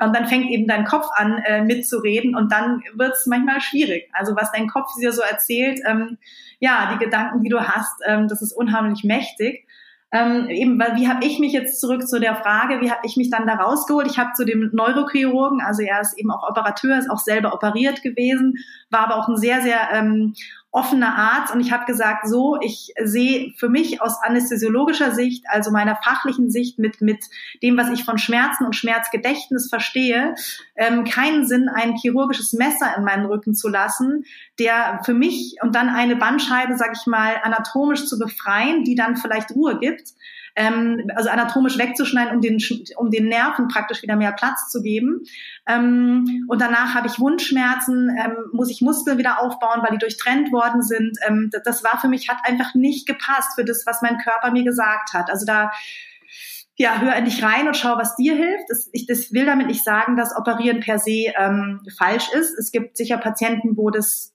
Und dann fängt eben dein Kopf an äh, mitzureden und dann wird es manchmal schwierig. Also was dein Kopf dir so erzählt, ähm, ja, die Gedanken, die du hast, ähm, das ist unheimlich mächtig. Ähm, eben, weil wie habe ich mich jetzt zurück zu der Frage, wie habe ich mich dann da rausgeholt? Ich habe zu dem Neurochirurgen, also er ist eben auch Operateur, ist auch selber operiert gewesen, war aber auch ein sehr, sehr ähm, offener Arzt. Und ich habe gesagt, so, ich sehe für mich aus anästhesiologischer Sicht, also meiner fachlichen Sicht mit, mit dem, was ich von Schmerzen und Schmerzgedächtnis verstehe, ähm, keinen Sinn, ein chirurgisches Messer in meinen Rücken zu lassen, der für mich und dann eine Bandscheibe, sag ich mal, anatomisch zu befreien, die dann vielleicht Ruhe gibt ähm, also anatomisch wegzuschneiden, um den, um den Nerven praktisch wieder mehr Platz zu geben. Ähm, und danach habe ich Wundschmerzen, ähm, muss ich Muskeln wieder aufbauen, weil die durchtrennt worden sind. Ähm, das war für mich, hat einfach nicht gepasst für das, was mein Körper mir gesagt hat. Also da ja, hör endlich rein und schau, was dir hilft. Das, ich das will damit nicht sagen, dass Operieren per se ähm, falsch ist. Es gibt sicher Patienten, wo das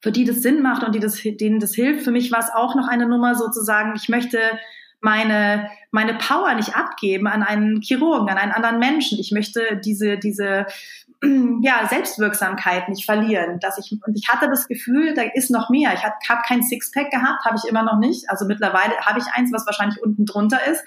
für die das Sinn macht und die das, denen das hilft. Für mich war es auch noch eine Nummer sozusagen, ich möchte meine, meine Power nicht abgeben an einen Chirurgen, an einen anderen Menschen. Ich möchte diese, diese, [CLEARS THROAT] ja, Selbstwirksamkeit nicht verlieren. Dass ich, und ich hatte das Gefühl, da ist noch mehr. Ich habe hab kein Sixpack gehabt, habe ich immer noch nicht. Also mittlerweile habe ich eins, was wahrscheinlich unten drunter ist,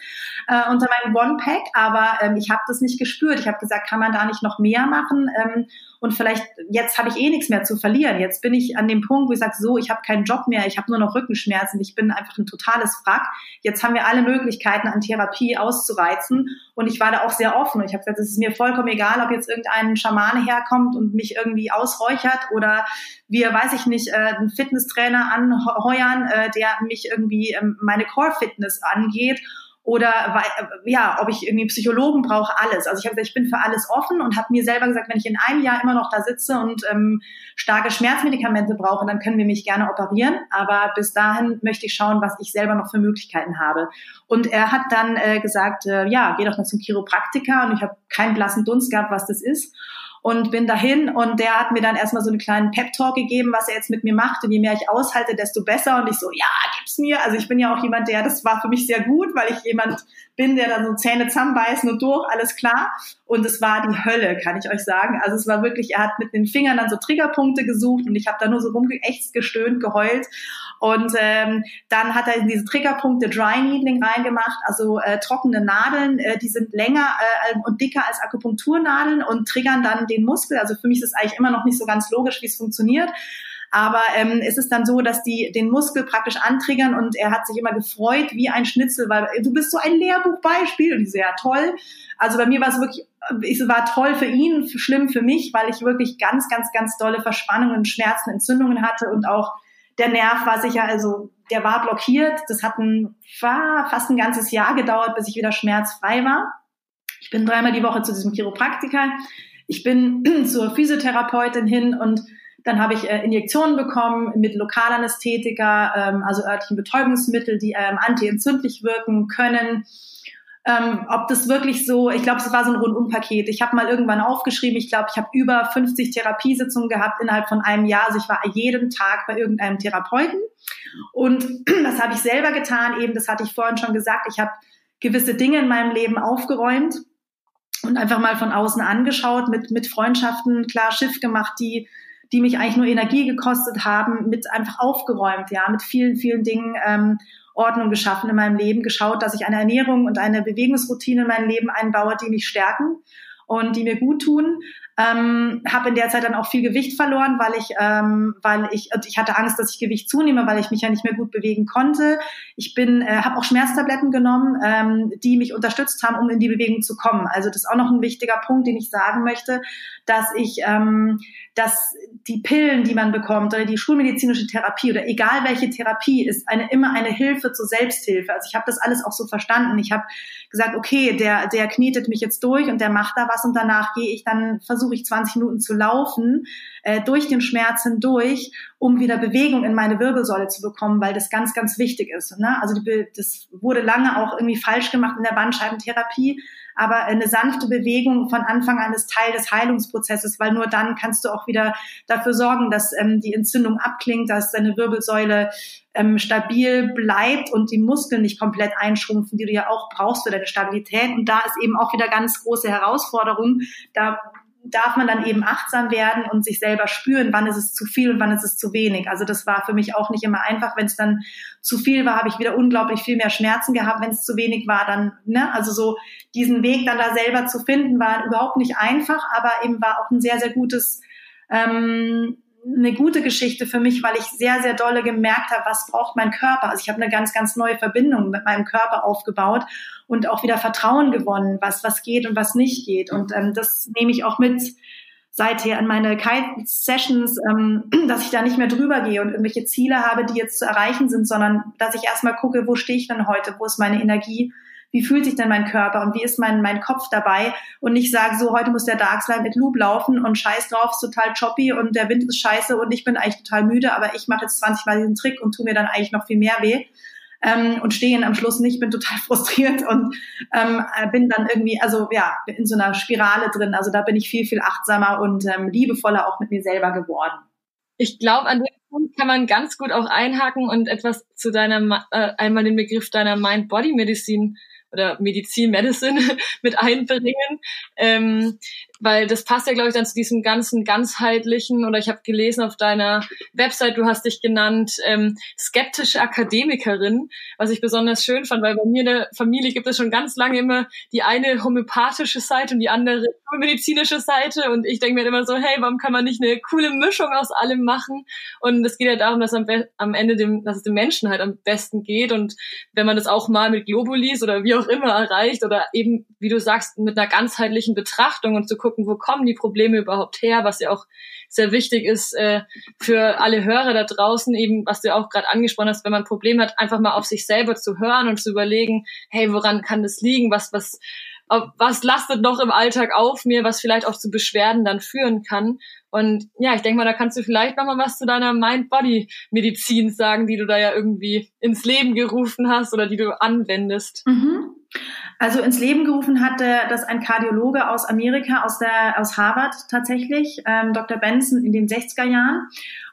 äh, unter meinem One-Pack, aber ähm, ich habe das nicht gespürt. Ich habe gesagt, kann man da nicht noch mehr machen? Ähm, und vielleicht, jetzt habe ich eh nichts mehr zu verlieren. Jetzt bin ich an dem Punkt, wo ich sage, so, ich habe keinen Job mehr, ich habe nur noch Rückenschmerzen, ich bin einfach ein totales Wrack. Jetzt haben wir alle Möglichkeiten an Therapie auszureizen. Und ich war da auch sehr offen. Ich habe gesagt, es ist mir vollkommen egal, ob jetzt irgendein Schamane herkommt und mich irgendwie ausräuchert oder wir, weiß ich nicht, äh, einen Fitnesstrainer anheuern, äh, der mich irgendwie ähm, meine Core-Fitness angeht oder ja, ob ich irgendwie Psychologen brauche, alles. Also ich habe gesagt, ich bin für alles offen und habe mir selber gesagt, wenn ich in einem Jahr immer noch da sitze und ähm, starke Schmerzmedikamente brauche, dann können wir mich gerne operieren. Aber bis dahin möchte ich schauen, was ich selber noch für Möglichkeiten habe. Und er hat dann äh, gesagt, äh, ja, geh doch mal zum Chiropraktiker und ich habe keinen blassen Dunst gehabt, was das ist und bin dahin und der hat mir dann erstmal so einen kleinen Pep-Talk gegeben, was er jetzt mit mir macht und je mehr ich aushalte, desto besser und ich so, ja, gib's mir. Also ich bin ja auch jemand, der, das war für mich sehr gut, weil ich jemand bin, der dann so Zähne zusammenbeißen und durch, alles klar. Und es war die Hölle, kann ich euch sagen. Also es war wirklich, er hat mit den Fingern dann so Triggerpunkte gesucht und ich habe da nur so rumgeächtzt, gestöhnt, geheult. Und ähm, dann hat er in diese Triggerpunkte Dry Needling reingemacht, also äh, trockene Nadeln, äh, die sind länger äh, und dicker als Akupunkturnadeln und triggern dann den Muskel. Also für mich ist es eigentlich immer noch nicht so ganz logisch, wie es funktioniert. Aber ähm, es ist dann so, dass die den Muskel praktisch antriggern und er hat sich immer gefreut wie ein Schnitzel, weil du bist so ein Lehrbuchbeispiel und ich so, ja toll. Also bei mir war es wirklich, es war toll für ihn, schlimm für mich, weil ich wirklich ganz, ganz, ganz dolle Verspannungen, Schmerzen, Entzündungen hatte und auch der Nerv war sicher, also der war blockiert. Das hat ein, war fast ein ganzes Jahr gedauert, bis ich wieder schmerzfrei war. Ich bin dreimal die Woche zu diesem Chiropraktiker. Ich bin [CLEARS THROAT] zur Physiotherapeutin hin und dann habe ich äh, Injektionen bekommen mit Lokalanästhetika, ähm, also örtlichen Betäubungsmittel, die ähm, antientzündlich wirken können. Ähm, ob das wirklich so, ich glaube, es war so ein Rundumpaket. Ich habe mal irgendwann aufgeschrieben, ich glaube, ich habe über 50 Therapiesitzungen gehabt innerhalb von einem Jahr. Also ich war jeden Tag bei irgendeinem Therapeuten. Und [CLEARS THROAT] das habe ich selber getan, eben, das hatte ich vorhin schon gesagt, ich habe gewisse Dinge in meinem Leben aufgeräumt und einfach mal von außen angeschaut, mit, mit Freundschaften klar Schiff gemacht, die die mich eigentlich nur Energie gekostet haben, mit einfach aufgeräumt, ja, mit vielen, vielen Dingen ähm, Ordnung geschaffen in meinem Leben, geschaut, dass ich eine Ernährung und eine Bewegungsroutine in mein Leben einbaue, die mich stärken und die mir gut tun. Ähm, habe in der Zeit dann auch viel Gewicht verloren, weil ich, ähm, weil ich, ich hatte Angst, dass ich Gewicht zunehme, weil ich mich ja nicht mehr gut bewegen konnte. Ich bin, äh, habe auch Schmerztabletten genommen, ähm, die mich unterstützt haben, um in die Bewegung zu kommen. Also das ist auch noch ein wichtiger Punkt, den ich sagen möchte, dass ich, ähm, dass die Pillen, die man bekommt oder die schulmedizinische Therapie oder egal welche Therapie ist eine immer eine Hilfe zur Selbsthilfe. Also ich habe das alles auch so verstanden. Ich habe gesagt, okay, der der knetet mich jetzt durch und der macht da was und danach gehe ich dann versuche ich 20 Minuten zu laufen äh, durch den Schmerz hindurch, um wieder Bewegung in meine Wirbelsäule zu bekommen, weil das ganz ganz wichtig ist. Ne? Also die, das wurde lange auch irgendwie falsch gemacht in der Bandscheibentherapie aber eine sanfte Bewegung von Anfang an ist Teil des Heilungsprozesses, weil nur dann kannst du auch wieder dafür sorgen, dass ähm, die Entzündung abklingt, dass deine Wirbelsäule ähm, stabil bleibt und die Muskeln nicht komplett einschrumpfen, die du ja auch brauchst für deine Stabilität. Und da ist eben auch wieder ganz große Herausforderung. Da darf man dann eben achtsam werden und sich selber spüren, wann ist es zu viel und wann ist es zu wenig. Also das war für mich auch nicht immer einfach. Wenn es dann zu viel war, habe ich wieder unglaublich viel mehr Schmerzen gehabt. Wenn es zu wenig war, dann, ne, also so diesen Weg dann da selber zu finden, war überhaupt nicht einfach, aber eben war auch ein sehr, sehr gutes ähm, eine gute Geschichte für mich, weil ich sehr, sehr dolle gemerkt habe, was braucht mein Körper. Also ich habe eine ganz, ganz neue Verbindung mit meinem Körper aufgebaut und auch wieder Vertrauen gewonnen, was, was geht und was nicht geht. Und ähm, das nehme ich auch mit seither an meine Kite-Sessions, ähm, [CLEARS THROAT] dass ich da nicht mehr drüber gehe und irgendwelche Ziele habe, die jetzt zu erreichen sind, sondern dass ich erstmal gucke, wo stehe ich denn heute, wo ist meine Energie, wie fühlt sich denn mein Körper und wie ist mein, mein Kopf dabei und nicht sage, so, heute muss der Darkslide mit Loop laufen und scheiß drauf, ist total choppy und der Wind ist scheiße und ich bin eigentlich total müde, aber ich mache jetzt 20 Mal diesen Trick und tu mir dann eigentlich noch viel mehr weh. Ähm, und stehen am Schluss nicht, bin total [LAUGHS] frustriert und ähm, bin dann irgendwie, also ja, in so einer Spirale drin. Also da bin ich viel, viel achtsamer und ähm, liebevoller auch mit mir selber geworden. Ich glaube, an dem Punkt kann man ganz gut auch einhaken und etwas zu deiner, äh, einmal den Begriff deiner Mind-Body-Medizin oder Medizin, Medicine [LAUGHS] mit einbringen. Ähm, weil das passt ja, glaube ich, dann zu diesem ganzen ganzheitlichen, oder ich habe gelesen auf deiner Website, du hast dich genannt, ähm, skeptische Akademikerin, was ich besonders schön fand, weil bei mir in der Familie gibt es schon ganz lange immer die eine homöopathische Seite und die andere medizinische Seite und ich denke mir immer so, hey, warum kann man nicht eine coole Mischung aus allem machen? Und es geht ja darum, dass am, am Ende dem, dass es dem Menschen halt am besten geht und wenn man das auch mal mit Globulis oder wie auch immer erreicht oder eben, wie du sagst, mit einer ganzheitlichen Betrachtung und zu gucken, wo kommen die Probleme überhaupt her, was ja auch sehr wichtig ist äh, für alle Hörer da draußen, eben, was du auch gerade angesprochen hast, wenn man ein Problem hat, einfach mal auf sich selber zu hören und zu überlegen, hey, woran kann das liegen, was, was, was lastet noch im Alltag auf mir, was vielleicht auch zu Beschwerden dann führen kann. Und ja, ich denke mal, da kannst du vielleicht noch mal was zu deiner Mind-Body-Medizin sagen, die du da ja irgendwie ins Leben gerufen hast oder die du anwendest. Mhm. Also ins Leben gerufen hatte das ein Kardiologe aus Amerika, aus der aus Harvard tatsächlich, ähm, Dr. Benson in den 60er Jahren.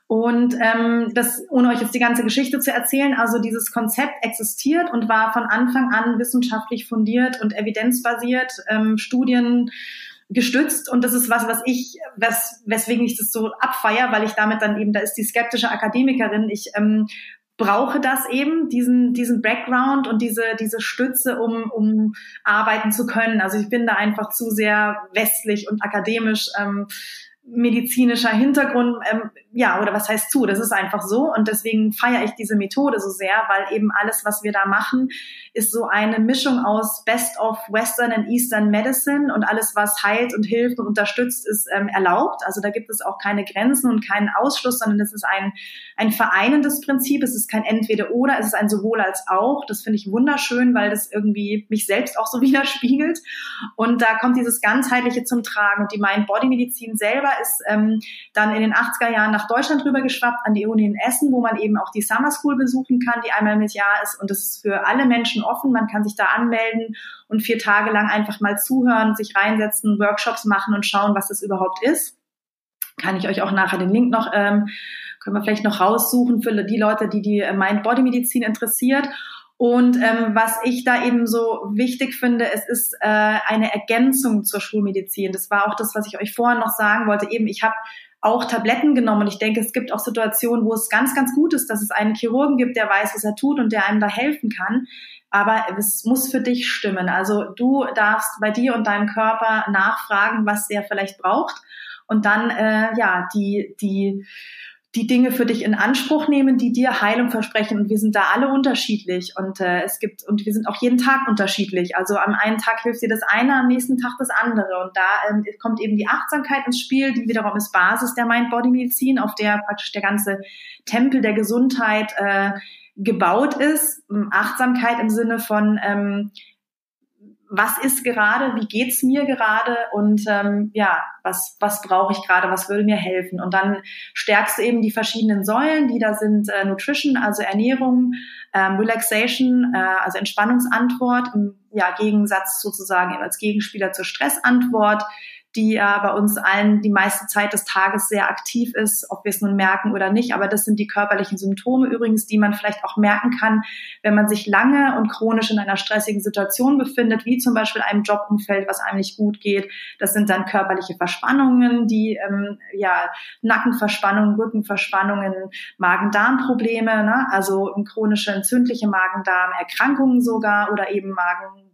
Und ähm, das, ohne euch jetzt die ganze Geschichte zu erzählen, also dieses Konzept existiert und war von Anfang an wissenschaftlich fundiert und evidenzbasiert, ähm, Studien gestützt und das ist was, was ich, was, weswegen ich das so abfeier, weil ich damit dann eben, da ist die skeptische Akademikerin, ich ähm, brauche das eben, diesen, diesen Background und diese, diese Stütze, um, um arbeiten zu können. Also ich bin da einfach zu sehr westlich und akademisch ähm, medizinischer Hintergrund, ähm, ja, oder was heißt zu? Das ist einfach so und deswegen feiere ich diese Methode so sehr, weil eben alles, was wir da machen, ist so eine Mischung aus Best of Western and Eastern Medicine und alles, was heilt und hilft und unterstützt, ist ähm, erlaubt. Also da gibt es auch keine Grenzen und keinen Ausschluss, sondern es ist ein, ein vereinendes Prinzip. Es ist kein Entweder-Oder, es ist ein sowohl als auch. Das finde ich wunderschön, weil das irgendwie mich selbst auch so [LAUGHS] widerspiegelt. Und da kommt dieses ganzheitliche zum Tragen und die Mind-Body-Medizin selber ist ähm, dann in den 80er Jahren nach Deutschland rüber geschwappt an die Uni in Essen, wo man eben auch die Summer School besuchen kann, die einmal im Jahr ist. Und das ist für alle Menschen offen. Man kann sich da anmelden und vier Tage lang einfach mal zuhören, sich reinsetzen, Workshops machen und schauen, was das überhaupt ist. Kann ich euch auch nachher den Link noch, ähm, können wir vielleicht noch raussuchen für die Leute, die die Mind-Body-Medizin interessiert. Und ähm, was ich da eben so wichtig finde, es ist äh, eine Ergänzung zur Schulmedizin. Das war auch das, was ich euch vorhin noch sagen wollte. Eben, ich habe auch Tabletten genommen und ich denke, es gibt auch Situationen, wo es ganz, ganz gut ist, dass es einen Chirurgen gibt, der weiß, was er tut und der einem da helfen kann. Aber es muss für dich stimmen. Also du darfst bei dir und deinem Körper nachfragen, was der vielleicht braucht und dann äh, ja die die die Dinge für dich in Anspruch nehmen, die dir Heilung versprechen. Und wir sind da alle unterschiedlich. Und äh, es gibt, und wir sind auch jeden Tag unterschiedlich. Also am einen Tag hilft dir das eine, am nächsten Tag das andere. Und da ähm, kommt eben die Achtsamkeit ins Spiel, die wiederum ist Basis der Mind-Body-Medizin, auf der praktisch der ganze Tempel der Gesundheit äh, gebaut ist. Achtsamkeit im Sinne von ähm, was ist gerade, wie geht's mir gerade und ähm, ja, was, was brauche ich gerade, was würde mir helfen. Und dann stärkst du eben die verschiedenen Säulen, die da sind äh, Nutrition, also Ernährung, ähm, Relaxation, äh, also Entspannungsantwort, im ja, Gegensatz sozusagen als Gegenspieler zur Stressantwort, die ja bei uns allen die meiste Zeit des Tages sehr aktiv ist, ob wir es nun merken oder nicht. Aber das sind die körperlichen Symptome übrigens, die man vielleicht auch merken kann, wenn man sich lange und chronisch in einer stressigen Situation befindet, wie zum Beispiel einem Jobumfeld, was einem nicht gut geht. Das sind dann körperliche Verspannungen, die ähm, ja Nackenverspannungen, Rückenverspannungen, Magen-Darm-Probleme, ne? also chronische entzündliche Magen-Darm-Erkrankungen sogar oder eben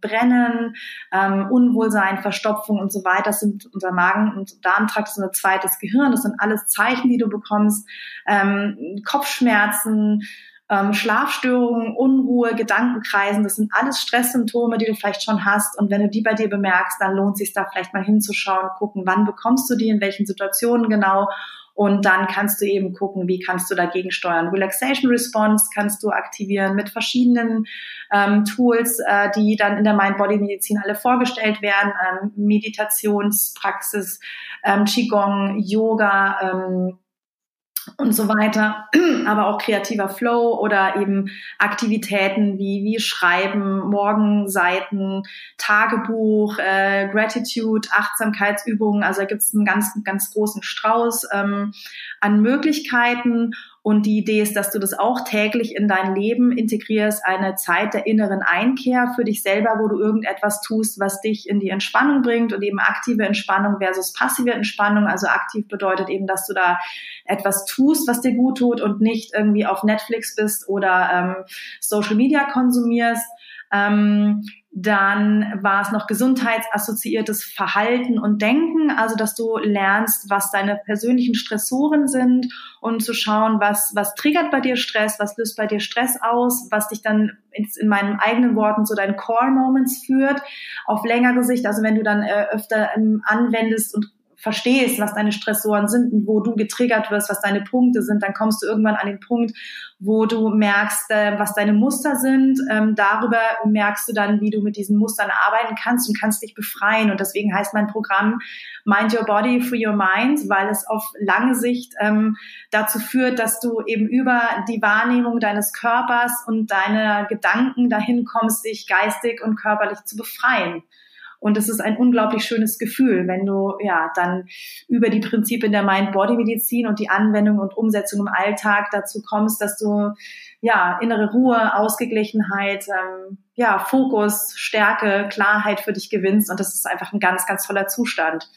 Magenbrennen, ähm, Unwohlsein, Verstopfung und so weiter. Das sind unser Magen- und Darmtrakt ist unser zweites Gehirn. Das sind alles Zeichen, die du bekommst. Ähm, Kopfschmerzen, ähm, Schlafstörungen, Unruhe, Gedankenkreisen, das sind alles Stresssymptome, die du vielleicht schon hast. Und wenn du die bei dir bemerkst, dann lohnt es sich da vielleicht mal hinzuschauen, gucken, wann bekommst du die, in welchen Situationen genau und dann kannst du eben gucken, wie kannst du dagegen steuern. Relaxation Response kannst du aktivieren mit verschiedenen ähm, Tools, äh, die dann in der Mind-Body-Medizin alle vorgestellt werden. Ähm, Meditationspraxis, ähm, Qigong, Yoga, ähm, und so weiter, [CLEARS THROAT] aber auch kreativer Flow oder eben Aktivitäten wie, wie Schreiben, Morgenseiten, Tagebuch, äh, Gratitude, Achtsamkeitsübungen. Also da gibt es einen ganz, ganz großen Strauß ähm, an Möglichkeiten und die Idee ist, dass du das auch täglich in dein Leben integrierst, eine Zeit der inneren Einkehr für dich selber, wo du irgendetwas tust, was dich in die Entspannung bringt und eben aktive Entspannung versus passive Entspannung. Also aktiv bedeutet eben, dass du da etwas tust, was dir gut tut und nicht irgendwie auf Netflix bist oder ähm, Social Media konsumierst. Ähm, dann war es noch gesundheitsassoziiertes Verhalten und Denken, also dass du lernst, was deine persönlichen Stressoren sind und zu schauen, was, was triggert bei dir Stress, was löst bei dir Stress aus, was dich dann in meinen eigenen Worten zu deinen Core Moments führt, auf längere Sicht, also wenn du dann äh, öfter ähm, anwendest und verstehst, was deine Stressoren sind und wo du getriggert wirst, was deine Punkte sind, dann kommst du irgendwann an den Punkt, wo du merkst, äh, was deine Muster sind. Ähm, darüber merkst du dann, wie du mit diesen Mustern arbeiten kannst und kannst dich befreien. Und deswegen heißt mein Programm Mind Your Body, Free Your Mind, weil es auf lange Sicht ähm, dazu führt, dass du eben über die Wahrnehmung deines Körpers und deine Gedanken dahin kommst, dich geistig und körperlich zu befreien. Und es ist ein unglaublich schönes Gefühl, wenn du ja dann über die Prinzipien der Mind-Body-Medizin und die Anwendung und Umsetzung im Alltag dazu kommst, dass du ja innere Ruhe, Ausgeglichenheit, ähm, ja Fokus, Stärke, Klarheit für dich gewinnst. Und das ist einfach ein ganz, ganz toller Zustand.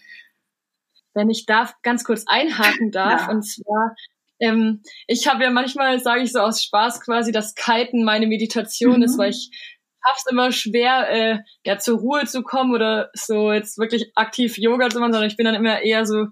Wenn ich da ganz kurz einhaken darf, ja. und zwar ähm, ich habe ja manchmal, sage ich so aus Spaß quasi, dass Kiten meine Meditation mhm. ist, weil ich schaff's immer schwer, äh, ja, zur Ruhe zu kommen oder so jetzt wirklich aktiv Yoga zu machen, sondern ich bin dann immer eher so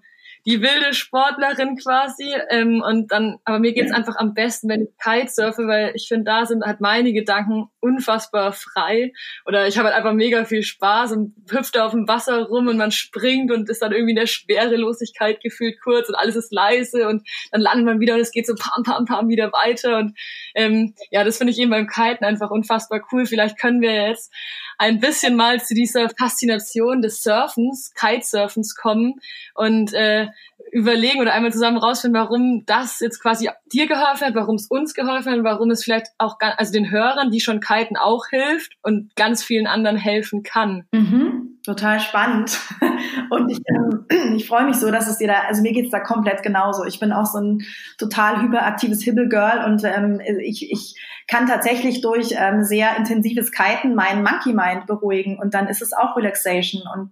die wilde Sportlerin quasi. Ähm, und dann, aber mir geht's einfach am besten, wenn ich Kitesurfe, weil ich finde, da sind halt meine Gedanken unfassbar frei. Oder ich habe halt einfach mega viel Spaß und hüpft auf dem Wasser rum und man springt und ist dann irgendwie in der Schwerelosigkeit gefühlt kurz und alles ist leise und dann landet man wieder und es geht so pam, pam, pam wieder weiter. Und ähm, ja, das finde ich eben beim Kiten einfach unfassbar cool. Vielleicht können wir jetzt ein bisschen mal zu dieser Faszination des Surfens, Kitesurfens kommen. Und äh, überlegen oder einmal zusammen rausfinden, warum das jetzt quasi dir geholfen hat, warum es uns geholfen hat, warum es vielleicht auch also den Hörern, die schon kiten, auch hilft und ganz vielen anderen helfen kann. Mhm, total spannend. [LAUGHS] Und ich, ähm, [CLEARS THROAT] ich freue mich so, dass es dir da, also mir geht's da komplett genauso. Ich bin auch so ein total hyperaktives Hibbelgirl und ähm, ich, ich kann tatsächlich durch ähm, sehr intensives Kiten meinen Monkey Mind beruhigen und dann ist es auch Relaxation und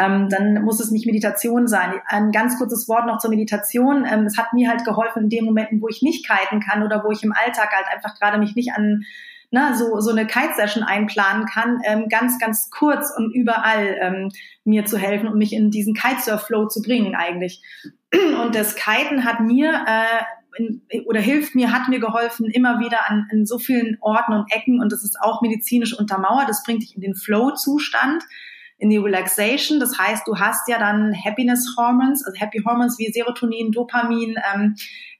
ähm, dann muss es nicht Meditation sein. Ein ganz kurzes Wort noch zur Meditation. Ähm, es hat mir halt geholfen in den Momenten, wo ich nicht kiten kann oder wo ich im Alltag halt einfach gerade mich nicht an na, so, so eine Kite-Session einplanen kann, ähm, ganz, ganz kurz und überall ähm, mir zu helfen und mich in diesen Kitesurf-Flow zu bringen eigentlich. Und das Kiten hat mir äh, in, oder hilft mir, hat mir geholfen, immer wieder an, an so vielen Orten und Ecken und das ist auch medizinisch untermauert. Das bringt dich in den Flow-Zustand in die Relaxation. Das heißt, du hast ja dann Happiness Hormones, also Happy Hormones wie Serotonin, Dopamin, ähm,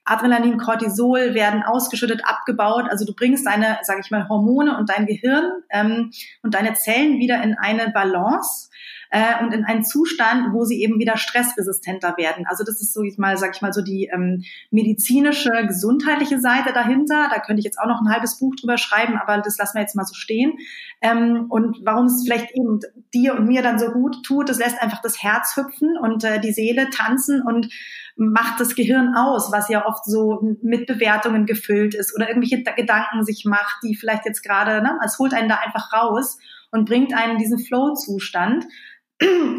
Adrenalin, Cortisol werden ausgeschüttet, abgebaut. Also du bringst deine, sage ich mal, Hormone und dein Gehirn ähm, und deine Zellen wieder in eine Balance äh, und in einen Zustand, wo sie eben wieder stressresistenter werden. Also das ist so ich mal, sag ich mal, so die ähm, medizinische, gesundheitliche Seite dahinter. Da könnte ich jetzt auch noch ein halbes Buch drüber schreiben, aber das lassen wir jetzt mal so stehen. Ähm, und warum es vielleicht eben dir und mir dann so gut tut, das lässt einfach das Herz hüpfen und äh, die Seele tanzen und macht das Gehirn aus, was ja oft so mit Bewertungen gefüllt ist oder irgendwelche Gedanken sich macht, die vielleicht jetzt gerade, ne, es holt einen da einfach raus und bringt einen in diesen Flow-Zustand.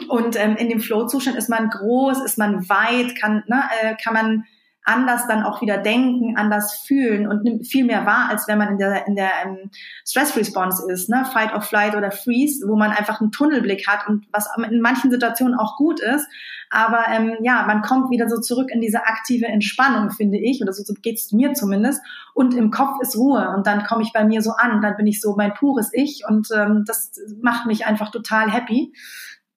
Und ähm, in dem Flow-Zustand ist man groß, ist man weit, kann, ne, äh, kann man anders dann auch wieder denken, anders fühlen und nimmt viel mehr wahr, als wenn man in der, in der ähm, Stress-Response ist, ne? Fight or Flight oder Freeze, wo man einfach einen Tunnelblick hat und was in manchen Situationen auch gut ist. Aber ähm, ja, man kommt wieder so zurück in diese aktive Entspannung, finde ich, oder so, so geht's mir zumindest. Und im Kopf ist Ruhe und dann komme ich bei mir so an, dann bin ich so mein pures Ich und ähm, das macht mich einfach total happy.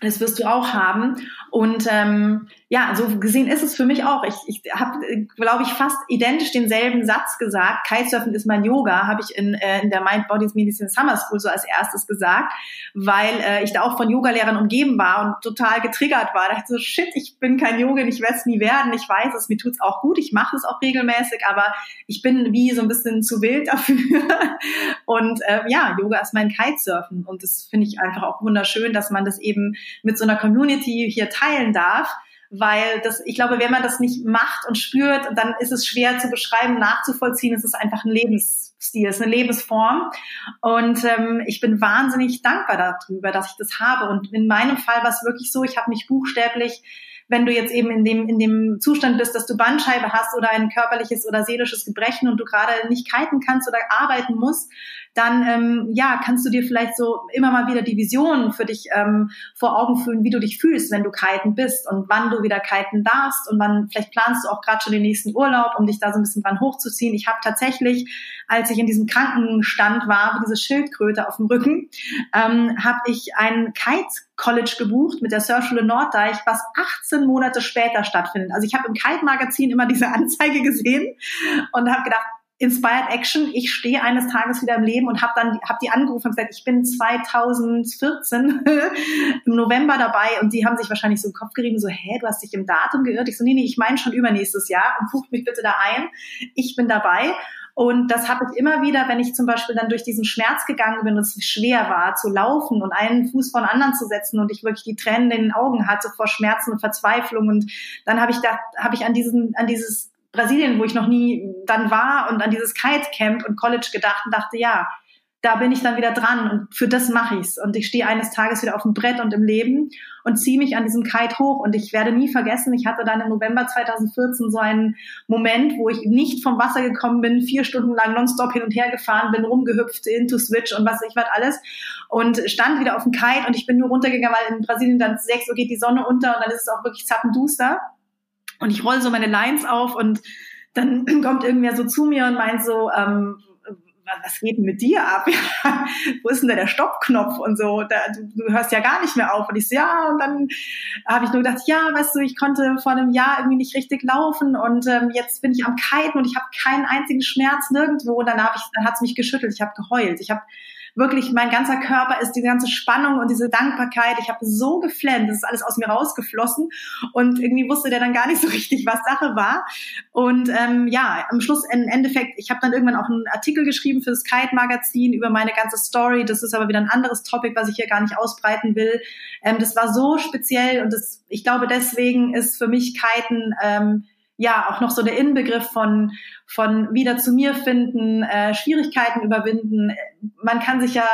Das wirst du auch haben. Und ähm, ja, so gesehen ist es für mich auch. Ich, ich habe, glaube ich, fast identisch denselben Satz gesagt. Kitesurfen ist mein Yoga, habe ich in, äh, in der Mind Bodies Medicine Summer School so als erstes gesagt, weil äh, ich da auch von Yogalehrern umgeben war und total getriggert war. Da dachte so, shit, ich bin kein Yoga, ich werde es nie werden. Ich weiß es, mir tut's auch gut, ich mache es auch regelmäßig, aber ich bin wie so ein bisschen zu wild [LAUGHS] dafür. und äh, ja, Yoga ist mein Kitesurfen und das finde ich einfach auch wunderschön, dass man das eben mit so einer Community hier teilen darf weil das, ich glaube, wenn man das nicht macht und spürt, dann ist es schwer zu beschreiben, nachzuvollziehen. Es ist einfach ein Lebensstil, es ist eine Lebensform. Und ähm, ich bin wahnsinnig dankbar darüber, dass ich das habe. Und in meinem Fall war es wirklich so, ich habe mich buchstäblich wenn du jetzt eben in dem, in dem Zustand bist, dass du Bandscheibe hast oder ein körperliches oder seelisches Gebrechen und du gerade nicht kiten kannst oder arbeiten musst, dann ähm, ja, kannst du dir vielleicht so immer mal wieder die Vision für dich ähm, vor Augen führen, wie du dich fühlst, wenn du kiten bist und wann du wieder kiten darfst und wann vielleicht planst du auch gerade schon den nächsten Urlaub, um dich da so ein bisschen dran hochzuziehen. Ich habe tatsächlich, als ich in diesem Krankenstand war, diese Schildkröte auf dem Rücken, ähm, habe ich ein Kite College gebucht mit der Surfschule Norddeich, was 18 Monate später stattfindet. Also ich habe im Kite-Magazin immer diese Anzeige gesehen und habe gedacht, Inspired Action, ich stehe eines Tages wieder im Leben und habe dann hab die angerufen und gesagt, ich bin 2014 [LAUGHS] im November dabei und die haben sich wahrscheinlich so im Kopf gerieben, so, hä, du hast dich im Datum geirrt. Ich so, nee, nee, ich meine schon übernächstes Jahr und bucht mich bitte da ein. Ich bin dabei. Und das habe ich immer wieder, wenn ich zum Beispiel dann durch diesen Schmerz gegangen bin und es schwer war zu laufen und einen Fuß vor den anderen zu setzen und ich wirklich die Tränen in den Augen hatte vor Schmerzen und Verzweiflung. Und dann habe ich da, habe ich an diesen, an dieses Brasilien, wo ich noch nie dann war und an dieses Kite Camp und College gedacht und dachte, ja, da bin ich dann wieder dran und für das mache ich's. Und ich stehe eines Tages wieder auf dem Brett und im Leben und ziehe mich an diesem Kite hoch. Und ich werde nie vergessen, ich hatte dann im November 2014 so einen Moment, wo ich nicht vom Wasser gekommen bin, vier Stunden lang nonstop hin und her gefahren bin, rumgehüpft into Switch und was ich was alles und stand wieder auf dem Kite. Und ich bin nur runtergegangen, weil in Brasilien dann sechs Uhr geht die Sonne unter und dann ist es auch wirklich zappenduster und ich roll so meine Lines auf und dann [CLEARS THROAT] kommt irgendwer so zu mir und meint so, ähm, was geht denn mit dir ab? [LAUGHS] Wo ist denn da der Stoppknopf und so? Da, du, du, hörst ja gar nicht mehr auf. Und ich so, ja, und dann habe ich nur gedacht, ja, weißt du, ich konnte vor einem Jahr irgendwie nicht richtig laufen und ähm, jetzt bin ich am Kiten und ich habe keinen einzigen Schmerz nirgendwo. Und dann, hab ich, dann hat's mich geschüttelt, ich habe geheult. Ich habe wirklich, mein ganzer Körper ist die ganze Spannung und diese Dankbarkeit. Ich habe so geflennt, das ist alles aus mir rausgeflossen und irgendwie wusste der dann gar nicht so richtig, was Sache war. Und ähm, ja, am Schluss im Endeffekt, ich habe dann irgendwann auch einen Artikel geschrieben für das Kite-Magazin über meine ganze Story. Das ist aber wieder ein anderes Topic, was ich hier gar nicht ausbreiten will. Ähm, das war so speziell und das, ich glaube, deswegen ist für mich Kiten ähm, ja auch noch so der Inbegriff von von wieder zu mir finden, äh, Schwierigkeiten überwinden. Man kann sich ja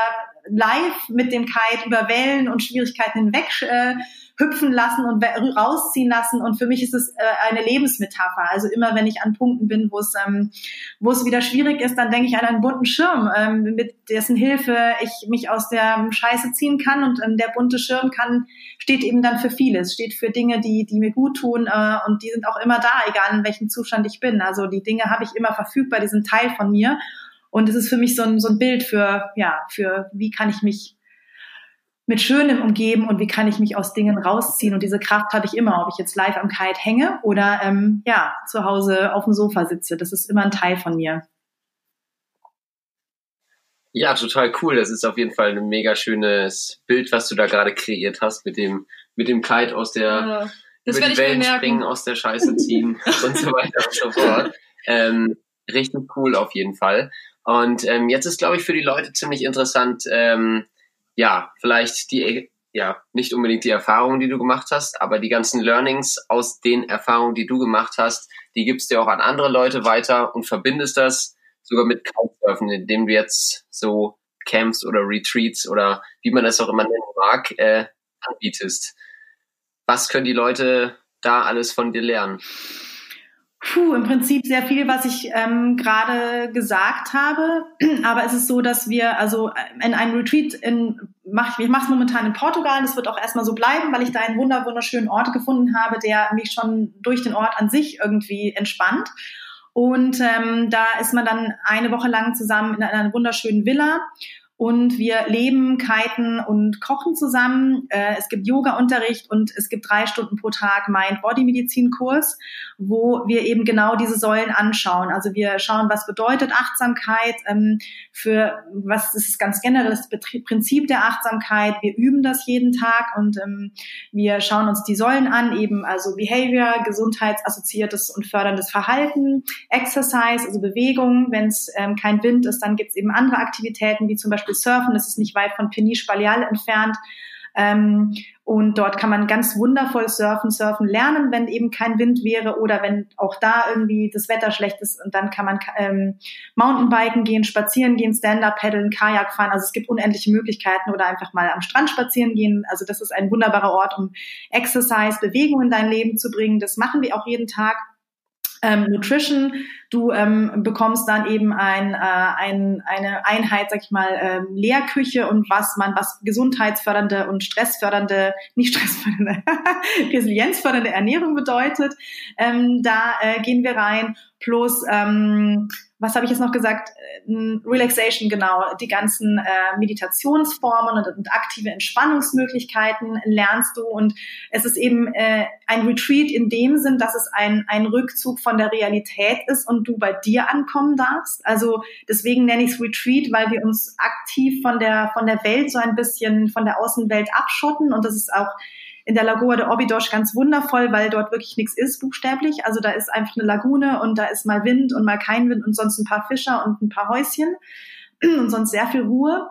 live mit dem Kite über Wellen und Schwierigkeiten hinweg äh, hüpfen lassen und rausziehen lassen. Und für mich ist es äh, eine Lebensmetapher. Also immer, wenn ich an Punkten bin, wo es, ähm, wo es wieder schwierig ist, dann denke ich an einen bunten Schirm, ähm, mit dessen Hilfe ich mich aus der Scheiße ziehen kann. Und ähm, der bunte Schirm kann, steht eben dann für vieles, steht für Dinge, die, die mir gut tun. Äh, und die sind auch immer da, egal in welchem Zustand ich bin. Also die Dinge habe ich immer verfügbar, die sind Teil von mir. Und es ist für mich so ein, so ein Bild für, ja, für wie kann ich mich mit Schönem umgeben und wie kann ich mich aus Dingen rausziehen. Und diese Kraft habe ich immer, ob ich jetzt live am Kite hänge oder ähm, ja, zu Hause auf dem Sofa sitze. Das ist immer ein Teil von mir. Ja, total cool. Das ist auf jeden Fall ein mega schönes Bild, was du da gerade kreiert hast mit dem, mit dem Kite aus der, ja, das über die Wellen springen, aus der Scheiße [LAUGHS] ziehen und so weiter und so fort. Ähm, richtig cool auf jeden Fall. Und ähm, jetzt ist, glaube ich, für die Leute ziemlich interessant, ähm, ja, vielleicht die, ja, nicht unbedingt die Erfahrungen, die du gemacht hast, aber die ganzen Learnings aus den Erfahrungen, die du gemacht hast, die gibst du auch an andere Leute weiter und verbindest das sogar mit Kitesurfen, indem du jetzt so Camps oder Retreats oder wie man es auch immer nennen mag, äh, anbietest. Was können die Leute da alles von dir lernen? Puh, im Prinzip sehr viel, was ich ähm, gerade gesagt habe. [CLEARS THROAT] Aber es ist so, dass wir also äh, in einem Retreat in mach ich, ich mache es momentan in Portugal. Das wird auch erstmal so bleiben, weil ich da einen wunder wunderschönen Ort gefunden habe, der mich schon durch den Ort an sich irgendwie entspannt. Und ähm, da ist man dann eine Woche lang zusammen in einer wunderschönen Villa und wir leben, kiten und kochen zusammen. Äh, es gibt Yoga-Unterricht und es gibt drei Stunden pro Tag Mind-Body-Medizin-Kurs, wo wir eben genau diese Säulen anschauen. Also wir schauen, was bedeutet Achtsamkeit, ähm, für was ist ganz generell das Prinzip der Achtsamkeit. Wir üben das jeden Tag und ähm, wir schauen uns die Säulen an, eben also Behavior, gesundheitsassoziiertes und förderndes Verhalten, Exercise, also Bewegung. Wenn es ähm, kein Wind ist, dann gibt es eben andere Aktivitäten, wie zum Beispiel Beispiel surfen. Das ist nicht weit von Peniche Baleal entfernt. Ähm, und dort kann man ganz wundervoll surfen, surfen lernen, wenn eben kein Wind wäre oder wenn auch da irgendwie das Wetter schlecht ist. Und dann kann man ähm, Mountainbiken gehen, spazieren gehen, Stand-up paddeln, Kajak fahren. Also es gibt unendliche Möglichkeiten oder einfach mal am Strand spazieren gehen. Also das ist ein wunderbarer Ort, um Exercise, Bewegung in dein Leben zu bringen. Das machen wir auch jeden Tag. Ähm, Nutrition. Du ähm, bekommst dann eben ein, äh, ein, eine Einheit, sag ich mal, ähm, Lehrküche und was man, was gesundheitsfördernde und stressfördernde, nicht stressfördernde, [LAUGHS] resilienzfördernde Ernährung bedeutet. Ähm, da äh, gehen wir rein. Plus ähm, was habe ich jetzt noch gesagt? Äh, Relaxation, genau, die ganzen äh, Meditationsformen und, und, aktive Entspannungsmöglichkeiten lernst du. Und es ist eben äh, ein Retreat in dem Sinn, dass es ein, ein Rückzug von der Realität ist und du bei dir ankommen darfst. Also deswegen nenne ich es Retreat, weil wir uns aktiv von der, von der Welt so ein bisschen, von der Außenwelt abschotten. Und das ist auch in der Lagoa de Obidos ganz wundervoll, weil dort wirklich nichts ist, buchstäblich. Also da ist einfach eine Lagune und da ist mal Wind und mal kein Wind und sonst ein paar Fischer und ein paar Häuschen [CLEARS THROAT] und sonst sehr viel Ruhe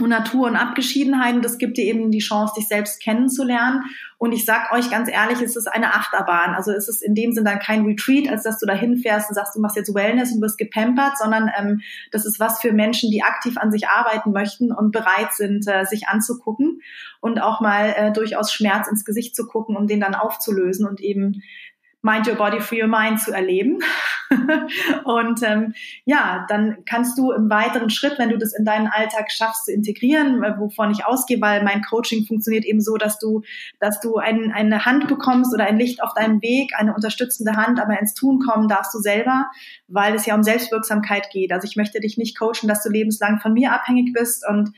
und Natur und Abgeschiedenheit. Und das gibt dir eben die Chance, dich selbst kennenzulernen. Und ich sag euch ganz ehrlich, es ist eine Achterbahn. Also es ist in dem Sinn dann kein Retreat, als dass du da hinfährst und sagst, du machst jetzt Wellness und wirst gepampert, sondern ähm, das ist was für Menschen, die aktiv an sich arbeiten möchten und bereit sind, äh, sich anzugucken und auch mal äh, durchaus Schmerz ins Gesicht zu gucken, um den dann aufzulösen und eben Mind Your Body, Free Your Mind zu erleben. [LAUGHS] und ähm, ja, dann kannst du im weiteren Schritt, wenn du das in deinen Alltag schaffst zu integrieren, äh, wovon ich ausgehe, weil mein Coaching funktioniert eben so, dass du, dass du ein, eine Hand bekommst oder ein Licht auf deinem Weg, eine unterstützende Hand, aber ins Tun kommen darfst du selber, weil es ja um Selbstwirksamkeit geht. Also ich möchte dich nicht coachen, dass du lebenslang von mir abhängig bist und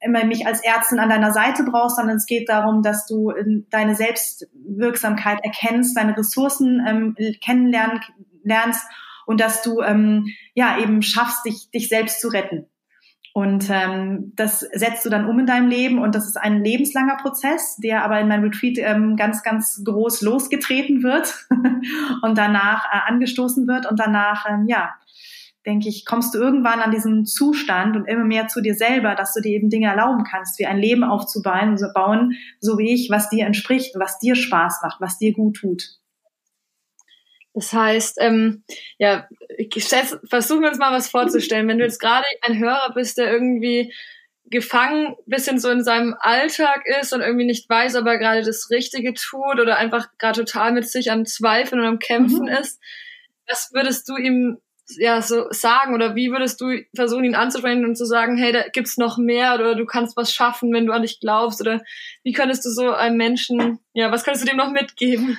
immer mich als Ärztin an deiner Seite brauchst, sondern es geht darum, dass du deine Selbstwirksamkeit erkennst, deine Ressourcen ähm, kennenlernen lernst und dass du ähm, ja eben schaffst, dich, dich selbst zu retten. Und ähm, das setzt du dann um in deinem Leben und das ist ein lebenslanger Prozess, der aber in meinem Retreat ähm, ganz, ganz groß losgetreten wird [LAUGHS] und danach äh, angestoßen wird und danach, ähm, ja, denke ich, kommst du irgendwann an diesen Zustand und immer mehr zu dir selber, dass du dir eben Dinge erlauben kannst, wie ein Leben aufzubauen, so bauen, so wie ich, was dir entspricht, was dir Spaß macht, was dir gut tut. Das heißt, ähm, ja, versuchen wir uns mal was vorzustellen. Wenn du jetzt gerade ein Hörer bist, der irgendwie gefangen bisschen so in seinem Alltag ist und irgendwie nicht weiß, ob er gerade das Richtige tut oder einfach gerade total mit sich am Zweifeln und am Kämpfen mhm. ist, was würdest du ihm ja so sagen oder wie würdest du versuchen, ihn anzusprechen und zu sagen, hey, da gibt's noch mehr oder du kannst was schaffen, wenn du an dich glaubst oder wie könntest du so einem Menschen, ja, was könntest du dem noch mitgeben?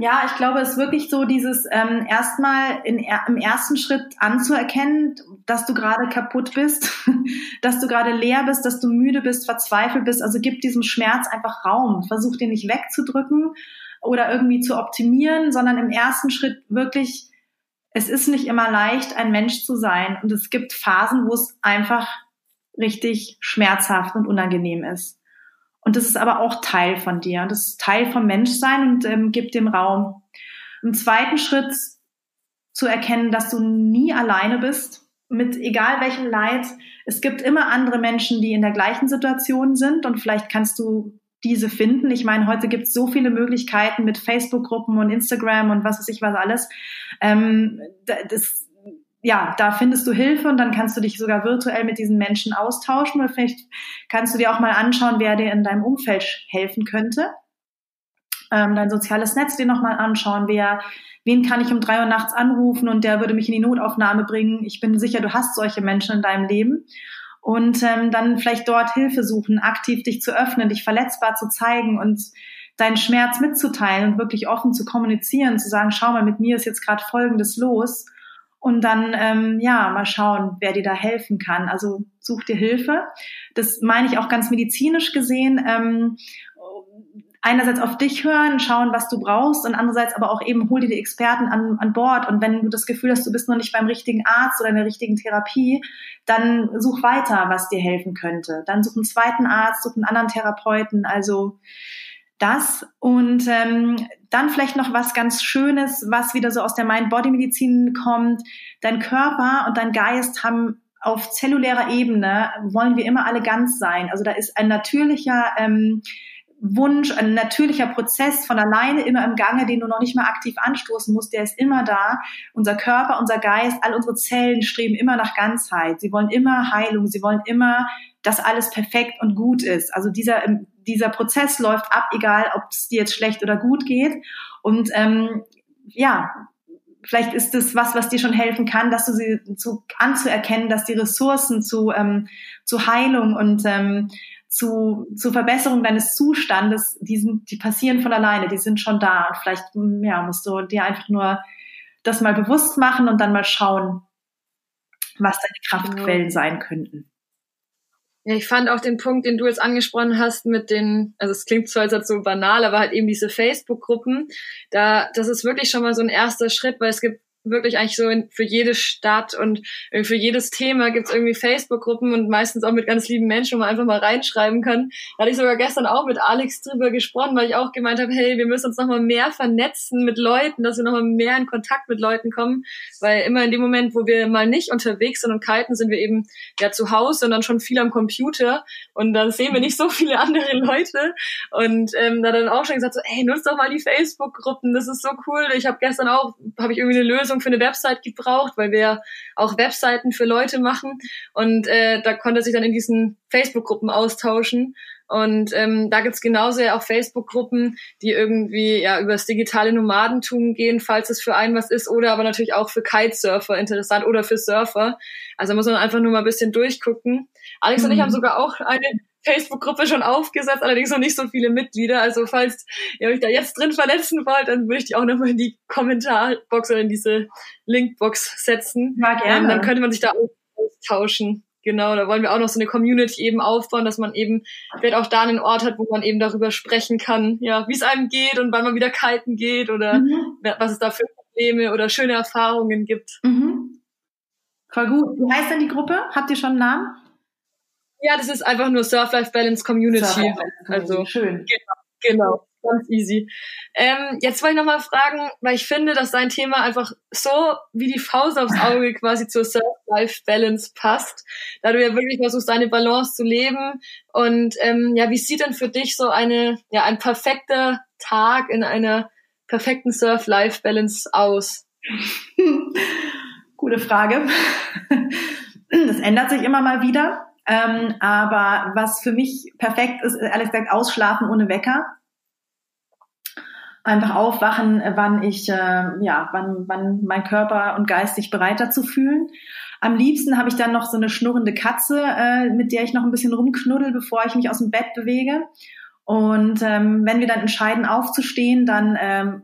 Ja, ich glaube, es ist wirklich so dieses ähm, erstmal in, im ersten Schritt anzuerkennen, dass du gerade kaputt bist, [LAUGHS] dass du gerade leer bist, dass du müde bist, verzweifelt bist. Also gib diesem Schmerz einfach Raum. Versuch den nicht wegzudrücken oder irgendwie zu optimieren, sondern im ersten Schritt wirklich es ist nicht immer leicht, ein Mensch zu sein. Und es gibt Phasen, wo es einfach richtig schmerzhaft und unangenehm ist. Und das ist aber auch Teil von dir. Und das ist Teil vom Menschsein und ähm, gibt dem Raum. Im zweiten Schritt zu erkennen, dass du nie alleine bist, mit egal welchem Leid. Es gibt immer andere Menschen, die in der gleichen Situation sind und vielleicht kannst du diese finden. Ich meine, heute gibt es so viele Möglichkeiten mit Facebook-Gruppen und Instagram und was weiß ich was alles. Ähm, das, ja, da findest du Hilfe und dann kannst du dich sogar virtuell mit diesen Menschen austauschen oder vielleicht kannst du dir auch mal anschauen, wer dir in deinem Umfeld helfen könnte. Ähm, dein soziales Netz dir nochmal anschauen, wer, wen kann ich um drei Uhr nachts anrufen und der würde mich in die Notaufnahme bringen. Ich bin sicher, du hast solche Menschen in deinem Leben und ähm, dann vielleicht dort Hilfe suchen, aktiv dich zu öffnen, dich verletzbar zu zeigen und deinen Schmerz mitzuteilen und wirklich offen zu kommunizieren, zu sagen, schau mal, mit mir ist jetzt gerade Folgendes los. Und dann, ähm, ja, mal schauen, wer dir da helfen kann. Also such dir Hilfe. Das meine ich auch ganz medizinisch gesehen. Ähm, einerseits auf dich hören, schauen, was du brauchst und andererseits aber auch eben hol dir die Experten an, an Bord und wenn du das Gefühl hast, du bist noch nicht beim richtigen Arzt oder in der richtigen Therapie, dann such weiter, was dir helfen könnte. Dann such einen zweiten Arzt, such einen anderen Therapeuten, also das und ähm, dann vielleicht noch was ganz Schönes, was wieder so aus der Mind-Body-Medizin kommt. Dein Körper und dein Geist haben auf zellulärer Ebene wollen wir immer alle ganz sein. Also da ist ein natürlicher ähm, Wunsch, ein natürlicher Prozess von alleine immer im Gange, den du noch nicht mal aktiv anstoßen musst, der ist immer da. Unser Körper, unser Geist, all unsere Zellen streben immer nach Ganzheit. Sie wollen immer Heilung, sie wollen immer, dass alles perfekt und gut ist. Also dieser, dieser Prozess läuft ab, egal ob es dir jetzt schlecht oder gut geht. Und ähm, ja, vielleicht ist es was, was dir schon helfen kann, dass du sie zu anzuerkennen, dass die Ressourcen zu ähm, zu Heilung und ähm, zu, zu Verbesserung deines Zustandes, die sind, die passieren von alleine, die sind schon da. Und vielleicht, ja, musst du dir einfach nur das mal bewusst machen und dann mal schauen, was deine Kraftquellen sein könnten. Ja, ich fand auch den Punkt, den du jetzt angesprochen hast mit den, also es klingt zwar jetzt so banal, aber halt eben diese Facebook-Gruppen, da, das ist wirklich schon mal so ein erster Schritt, weil es gibt wirklich eigentlich so in, für jede Stadt und für jedes Thema gibt's irgendwie Facebook-Gruppen und meistens auch mit ganz lieben Menschen, wo man einfach mal reinschreiben kann. Da hatte ich sogar gestern auch mit Alex drüber gesprochen, weil ich auch gemeint habe, hey, wir müssen uns nochmal mehr vernetzen mit Leuten, dass wir nochmal mehr in Kontakt mit Leuten kommen, weil immer in dem Moment, wo wir mal nicht unterwegs sind und kiten, sind wir eben ja zu Hause und dann schon viel am Computer und dann sehen wir nicht so viele andere Leute und ähm, da dann auch schon gesagt so, hey, nutzt doch mal die Facebook-Gruppen, das ist so cool. Ich habe gestern auch, habe ich irgendwie eine Lösung Lösung für eine Website gebraucht, weil wir auch Webseiten für Leute machen. Und äh, da konnte sich dann in diesen Facebook-Gruppen austauschen. Und ähm, da gibt's genauso ja auch Facebook-Gruppen, die irgendwie ja über das digitale Nomadentum gehen, falls es für einen was ist, oder aber natürlich auch für Kitesurfer interessant oder für Surfer. Also muss man einfach nur mal ein bisschen durchgucken. Alex mhm. und ich haben mhm. sogar auch eine Facebook-Gruppe schon aufgesetzt, allerdings noch nicht so viele Mitglieder. Also falls ihr euch da jetzt drin verletzen wollt, dann würde ich die auch nochmal in die Kommentarbox oder in diese Linkbox setzen. Ja, gerne. Ähm, dann könnte man sich da austauschen. Genau, da wollen wir auch noch so eine Community eben aufbauen, dass man eben vielleicht auch da einen Ort hat, wo man eben darüber sprechen kann, ja, wie es einem geht und wann man wieder kiten geht oder mhm. was es da für Probleme oder schöne Erfahrungen gibt. Mhm. Voll gut. Wie heißt denn die Gruppe? Habt ihr schon einen Namen? Ja, das ist einfach nur Surf-Life-Balance Community. Surf also schön. Genau, genau, ganz easy. Ähm, jetzt wollte ich nochmal fragen, weil ich finde, dass dein Thema einfach so wie die Faust aufs Auge [LAUGHS] quasi zur Surf-Life-Balance passt, da du ja wirklich versuchst, deine Balance zu leben. Und ähm, ja, wie sieht denn für dich so eine, ja, ein perfekter Tag in einer perfekten Surf-Life-Balance aus? [LAUGHS] Gute Frage. Das ändert sich immer mal wieder. Ähm, aber was für mich perfekt ist, ehrlich gesagt, ausschlafen ohne Wecker. Einfach aufwachen, wann ich, äh, ja, wann, wann mein Körper und Geist sich bereit dazu fühlen. Am liebsten habe ich dann noch so eine schnurrende Katze, äh, mit der ich noch ein bisschen rumknuddel, bevor ich mich aus dem Bett bewege. Und ähm, wenn wir dann entscheiden aufzustehen, dann ähm,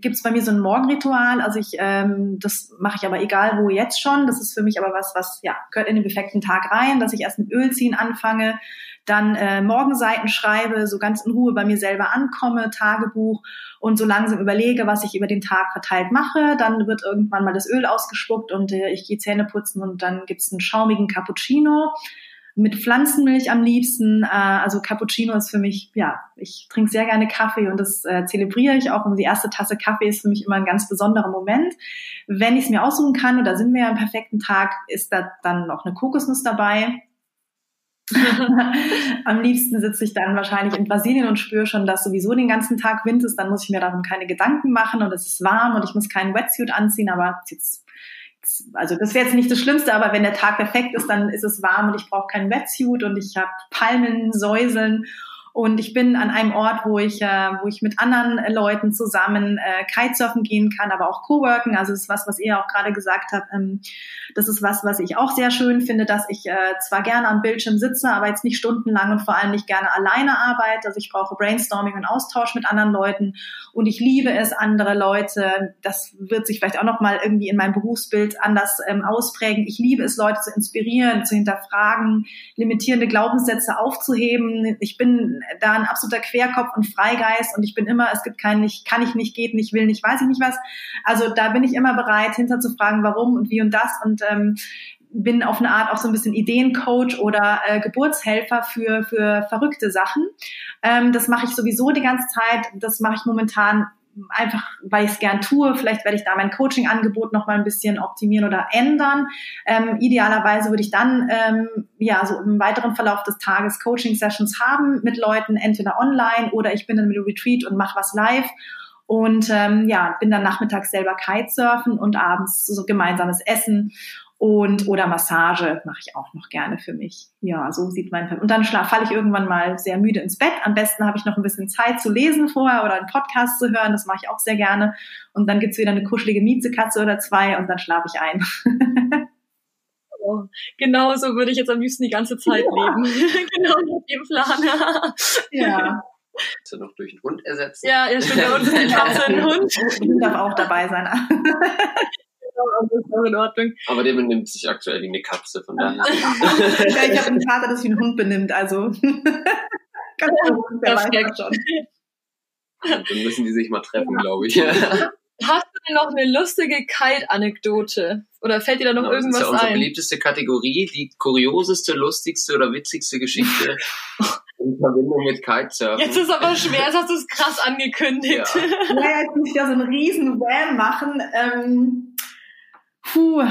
gibt es bei mir so ein Morgenritual. Also ich, ähm, das mache ich aber egal wo jetzt schon. Das ist für mich aber was, was ja gehört in den perfekten Tag rein, dass ich erst mit Öl ziehen anfange, dann äh, Morgenseiten schreibe, so ganz in Ruhe bei mir selber ankomme, Tagebuch und so langsam überlege, was ich über den Tag verteilt mache. Dann wird irgendwann mal das Öl ausgespuckt und äh, ich gehe Zähne putzen und dann gibt's einen schaumigen Cappuccino mit Pflanzenmilch am liebsten. Äh, also Cappuccino ist für mich, ja, ich trinke sehr gerne Kaffee und das äh, zelebriere ich auch. Und die erste Tasse Kaffee ist für mich immer ein ganz besonderer Moment. Wenn ich es mir aussuchen kann, und da sind wir ja am perfekten Tag, ist da dann noch eine Kokosnuss dabei. [LAUGHS] Am liebsten sitze ich dann wahrscheinlich in Brasilien und spüre schon, dass sowieso den ganzen Tag Wind ist. Dann muss ich mir darum keine Gedanken machen und es ist warm und ich muss keinen Wetsuit anziehen. Aber jetzt also das wäre jetzt nicht das Schlimmste, aber wenn der Tag perfekt ist, dann ist es warm und ich brauche keinen Wetsuit und ich habe Palmen, Säuseln und ich bin an einem Ort, wo ich, äh, wo ich mit anderen äh, Leuten zusammen äh, Kitesurfen gehen kann, aber auch Coworken. Also das ist was, was ihr auch gerade gesagt habt. Ähm, das ist was, was ich auch sehr schön finde, dass ich äh, zwar gerne am Bildschirm sitze, aber jetzt nicht stundenlang und vor allem nicht gerne alleine arbeite. Also ich brauche Brainstorming und Austausch mit anderen Leuten und ich liebe es, andere Leute. Das wird sich vielleicht auch noch mal irgendwie in meinem Berufsbild anders ähm, ausprägen. Ich liebe es, Leute zu inspirieren, zu hinterfragen, limitierende Glaubenssätze aufzuheben. Ich bin da ein absoluter Querkopf und Freigeist und ich bin immer, es gibt keinen nicht, kann ich nicht, geht nicht, will nicht, weiß ich nicht was. Also da bin ich immer bereit, hinter zu fragen, warum und wie und das und ähm, bin auf eine Art auch so ein bisschen Ideencoach oder äh, Geburtshelfer für, für verrückte Sachen. Ähm, das mache ich sowieso die ganze Zeit. Das mache ich momentan einfach, weil ich es gern tue. Vielleicht werde ich da mein Coaching-Angebot noch mal ein bisschen optimieren oder ändern. Ähm, idealerweise würde ich dann ähm, ja so im weiteren Verlauf des Tages Coaching-Sessions haben mit Leuten, entweder online oder ich bin dann mit Retreat und mache was live. Und ähm, ja, bin dann nachmittags selber Kitesurfen und abends so gemeinsames Essen und oder Massage mache ich auch noch gerne für mich. Ja, so sieht mein und dann falle ich irgendwann mal sehr müde ins Bett. Am besten habe ich noch ein bisschen Zeit zu lesen vorher oder einen Podcast zu hören. Das mache ich auch sehr gerne. Und dann gibt's wieder eine kuschelige Miezekatze oder zwei und dann schlafe ich ein. [LAUGHS] oh, genau so würde ich jetzt am liebsten die ganze Zeit ja. leben. [LAUGHS] genau mit dem Plan. ja. Kannst du noch durch einen Hund ersetzen? Ja, ja, stimmt. Der Hund ist eine Katze, ein [LAUGHS] Hund. Der Hund darf auch dabei sein in Ordnung. Aber der benimmt sich aktuell wie eine Katze, von daher. ja, ich habe einen Vater, das wie ein Hund benimmt, also. [LAUGHS] Ganz gut, der weiß schon. Dann müssen die sich mal treffen, ja. glaube ich. Hast du denn noch eine lustige Kite-Anekdote? Oder fällt dir da noch genau, irgendwas ein? Das ist ja unsere ein? beliebteste Kategorie, die kurioseste, lustigste oder witzigste Geschichte [LAUGHS] in Verbindung mit Kitesurfen. Jetzt ist aber schwer, jetzt hast du es krass angekündigt. Ja. naja, jetzt muss ich da so einen riesen Wham machen. Ähm, Puh,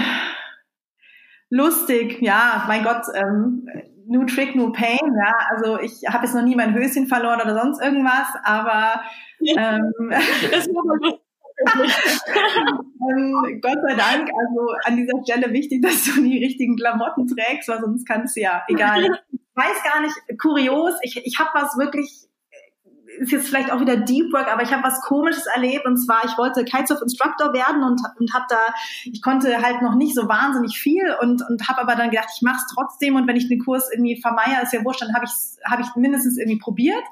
lustig, ja, mein Gott, ähm, no trick, no pain, ja, also ich habe jetzt noch nie mein Höschen verloren oder sonst irgendwas, aber ähm, [LAUGHS] [LAUGHS] ähm, Gott sei Dank, also an dieser Stelle wichtig, dass du die richtigen Klamotten trägst, weil sonst kannst du ja, egal. [LAUGHS] Ich weiß gar nicht, kurios, ich, ich habe was wirklich ist jetzt vielleicht auch wieder Deep Work, aber ich habe was Komisches erlebt. Und zwar, ich wollte Kitesurf Instructor werden und, und habe da, ich konnte halt noch nicht so wahnsinnig viel und, und habe aber dann gedacht, ich mache es trotzdem. Und wenn ich den Kurs irgendwie vermeier, ist ja wurscht, dann habe ich hab ich mindestens irgendwie probiert.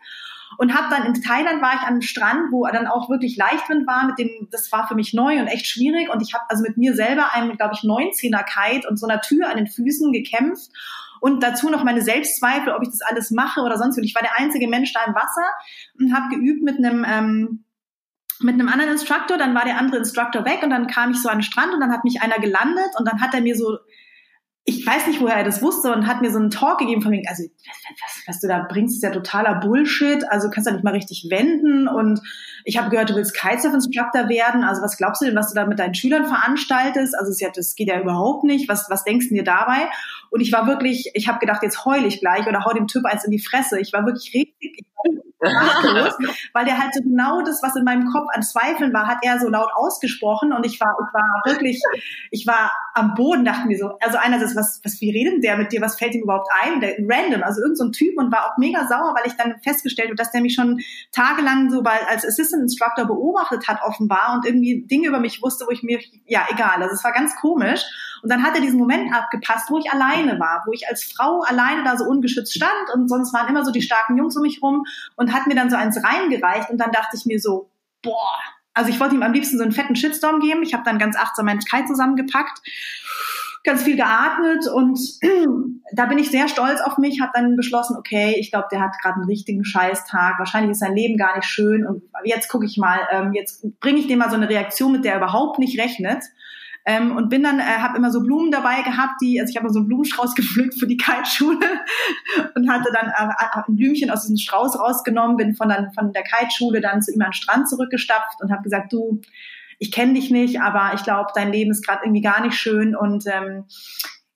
Und habe dann in Thailand war ich an einem Strand, wo dann auch wirklich Leichtwind war, mit dem das war für mich neu und echt schwierig. Und ich habe also mit mir selber einem glaube ich 19er Kite und so einer Tür an den Füßen gekämpft und dazu noch meine Selbstzweifel, ob ich das alles mache oder sonst wie. Ich war der einzige Mensch da im Wasser und habe geübt mit einem ähm, mit einem anderen Instructor, dann war der andere Instructor weg und dann kam ich so an den Strand und dann hat mich einer gelandet und dann hat er mir so ich weiß nicht, woher er das wusste und hat mir so einen Talk gegeben von mir, also was, was du da bringst, ist ja totaler Bullshit, also kannst du nicht mal richtig wenden. Und ich habe gehört, du willst Kitesurf-Instructor werden, also was glaubst du denn, was du da mit deinen Schülern veranstaltest, also das geht ja überhaupt nicht, was, was denkst du dir dabei? Und ich war wirklich, ich habe gedacht, jetzt heul ich gleich oder hau dem Typ eins in die Fresse, ich war wirklich richtig, [LAUGHS] weil der halt so genau das, was in meinem Kopf an Zweifeln war, hat er so laut ausgesprochen. Und ich war, ich war wirklich, ich war am Boden, dachte mir so, also einerseits, was, was, wie redet der mit dir, was fällt ihm überhaupt ein, der, random, also irgendein so Typ und war auch mega sauer, weil ich dann festgestellt habe, dass der mich schon tagelang so bei, als Assistant Instructor beobachtet hat offenbar und irgendwie Dinge über mich wusste, wo ich mir, ja, egal, also es war ganz komisch und dann hat er diesen Moment abgepasst, wo ich alleine war, wo ich als Frau alleine da so ungeschützt stand und sonst waren immer so die starken Jungs um mich rum und hat mir dann so eins reingereicht und dann dachte ich mir so, boah, also ich wollte ihm am liebsten so einen fetten Shitstorm geben. Ich habe dann ganz achtsam meinen Kai zusammengepackt, ganz viel geatmet und [CLEARS THROAT] da bin ich sehr stolz auf mich, habe dann beschlossen, okay, ich glaube, der hat gerade einen richtigen Scheißtag, wahrscheinlich ist sein Leben gar nicht schön und jetzt gucke ich mal, ähm, jetzt bringe ich dem mal so eine Reaktion, mit der er überhaupt nicht rechnet ähm, und bin dann, äh, habe immer so Blumen dabei gehabt, die, also ich habe so einen Blumenstrauß [LAUGHS] gepflückt für die Kiteschule und hatte dann äh, äh, ein Blümchen aus diesem Strauß rausgenommen, bin von, dann, von der Kiteschule dann zu ihm an den Strand zurückgestapft und habe gesagt, du, ich kenne dich nicht, aber ich glaube, dein Leben ist gerade irgendwie gar nicht schön und ähm,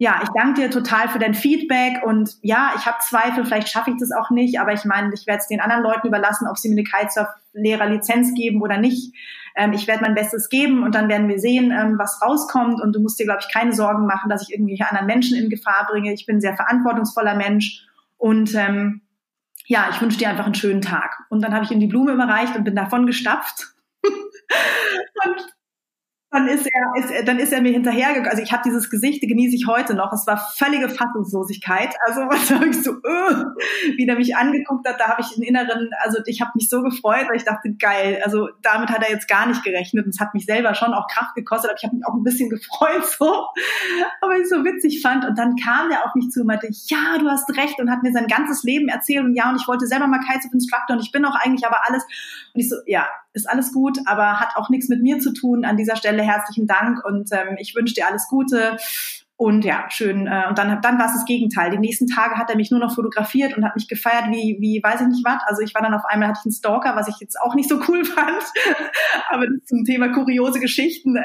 ja, ich danke dir total für dein Feedback und ja, ich habe Zweifel, vielleicht schaffe ich das auch nicht, aber ich meine, ich werde es den anderen Leuten überlassen, ob sie mir eine Kitesurf-Lehrer-Lizenz geben oder nicht. Ähm, ich werde mein Bestes geben und dann werden wir sehen, ähm, was rauskommt und du musst dir, glaube ich, keine Sorgen machen, dass ich irgendwelche anderen Menschen in Gefahr bringe. Ich bin ein sehr verantwortungsvoller Mensch und ähm, ja, ich wünsche dir einfach einen schönen Tag. Und dann habe ich ihm die Blume überreicht und bin davon gestapft. [LAUGHS] und dann ist er, ist, dann ist er mir hinterhergegangen. Also ich habe dieses Gesicht, genieße ich heute noch. Es war völlige Fassungslosigkeit. Also [LAUGHS] was habe ich so, uh, wie der mich angeguckt hat, da habe ich einen inneren, also ich habe mich so gefreut, weil ich dachte, geil. Also damit hat er jetzt gar nicht gerechnet. Und es hat mich selber schon auch Kraft gekostet, aber ich habe mich auch ein bisschen [LAUGHS] gefreut, so, aber ich so witzig fand. Und dann kam der auf mich zu und meinte, ja, du hast recht und hat mir sein ganzes Leben erzählt und ja, und ich wollte selber mal Kitesurf Instructor und ich bin auch eigentlich aber alles. Und ich so, ja, ist alles gut, aber hat auch nichts mit mir zu tun. An dieser Stelle herzlichen Dank und ähm, ich wünsche dir alles Gute. Und ja, schön. Äh, und dann, dann war es das Gegenteil. Die nächsten Tage hat er mich nur noch fotografiert und hat mich gefeiert wie, wie weiß ich nicht was. Also ich war dann auf einmal, hatte ich einen Stalker, was ich jetzt auch nicht so cool [LAUGHS] fand. Aber zum Thema kuriose Geschichten äh,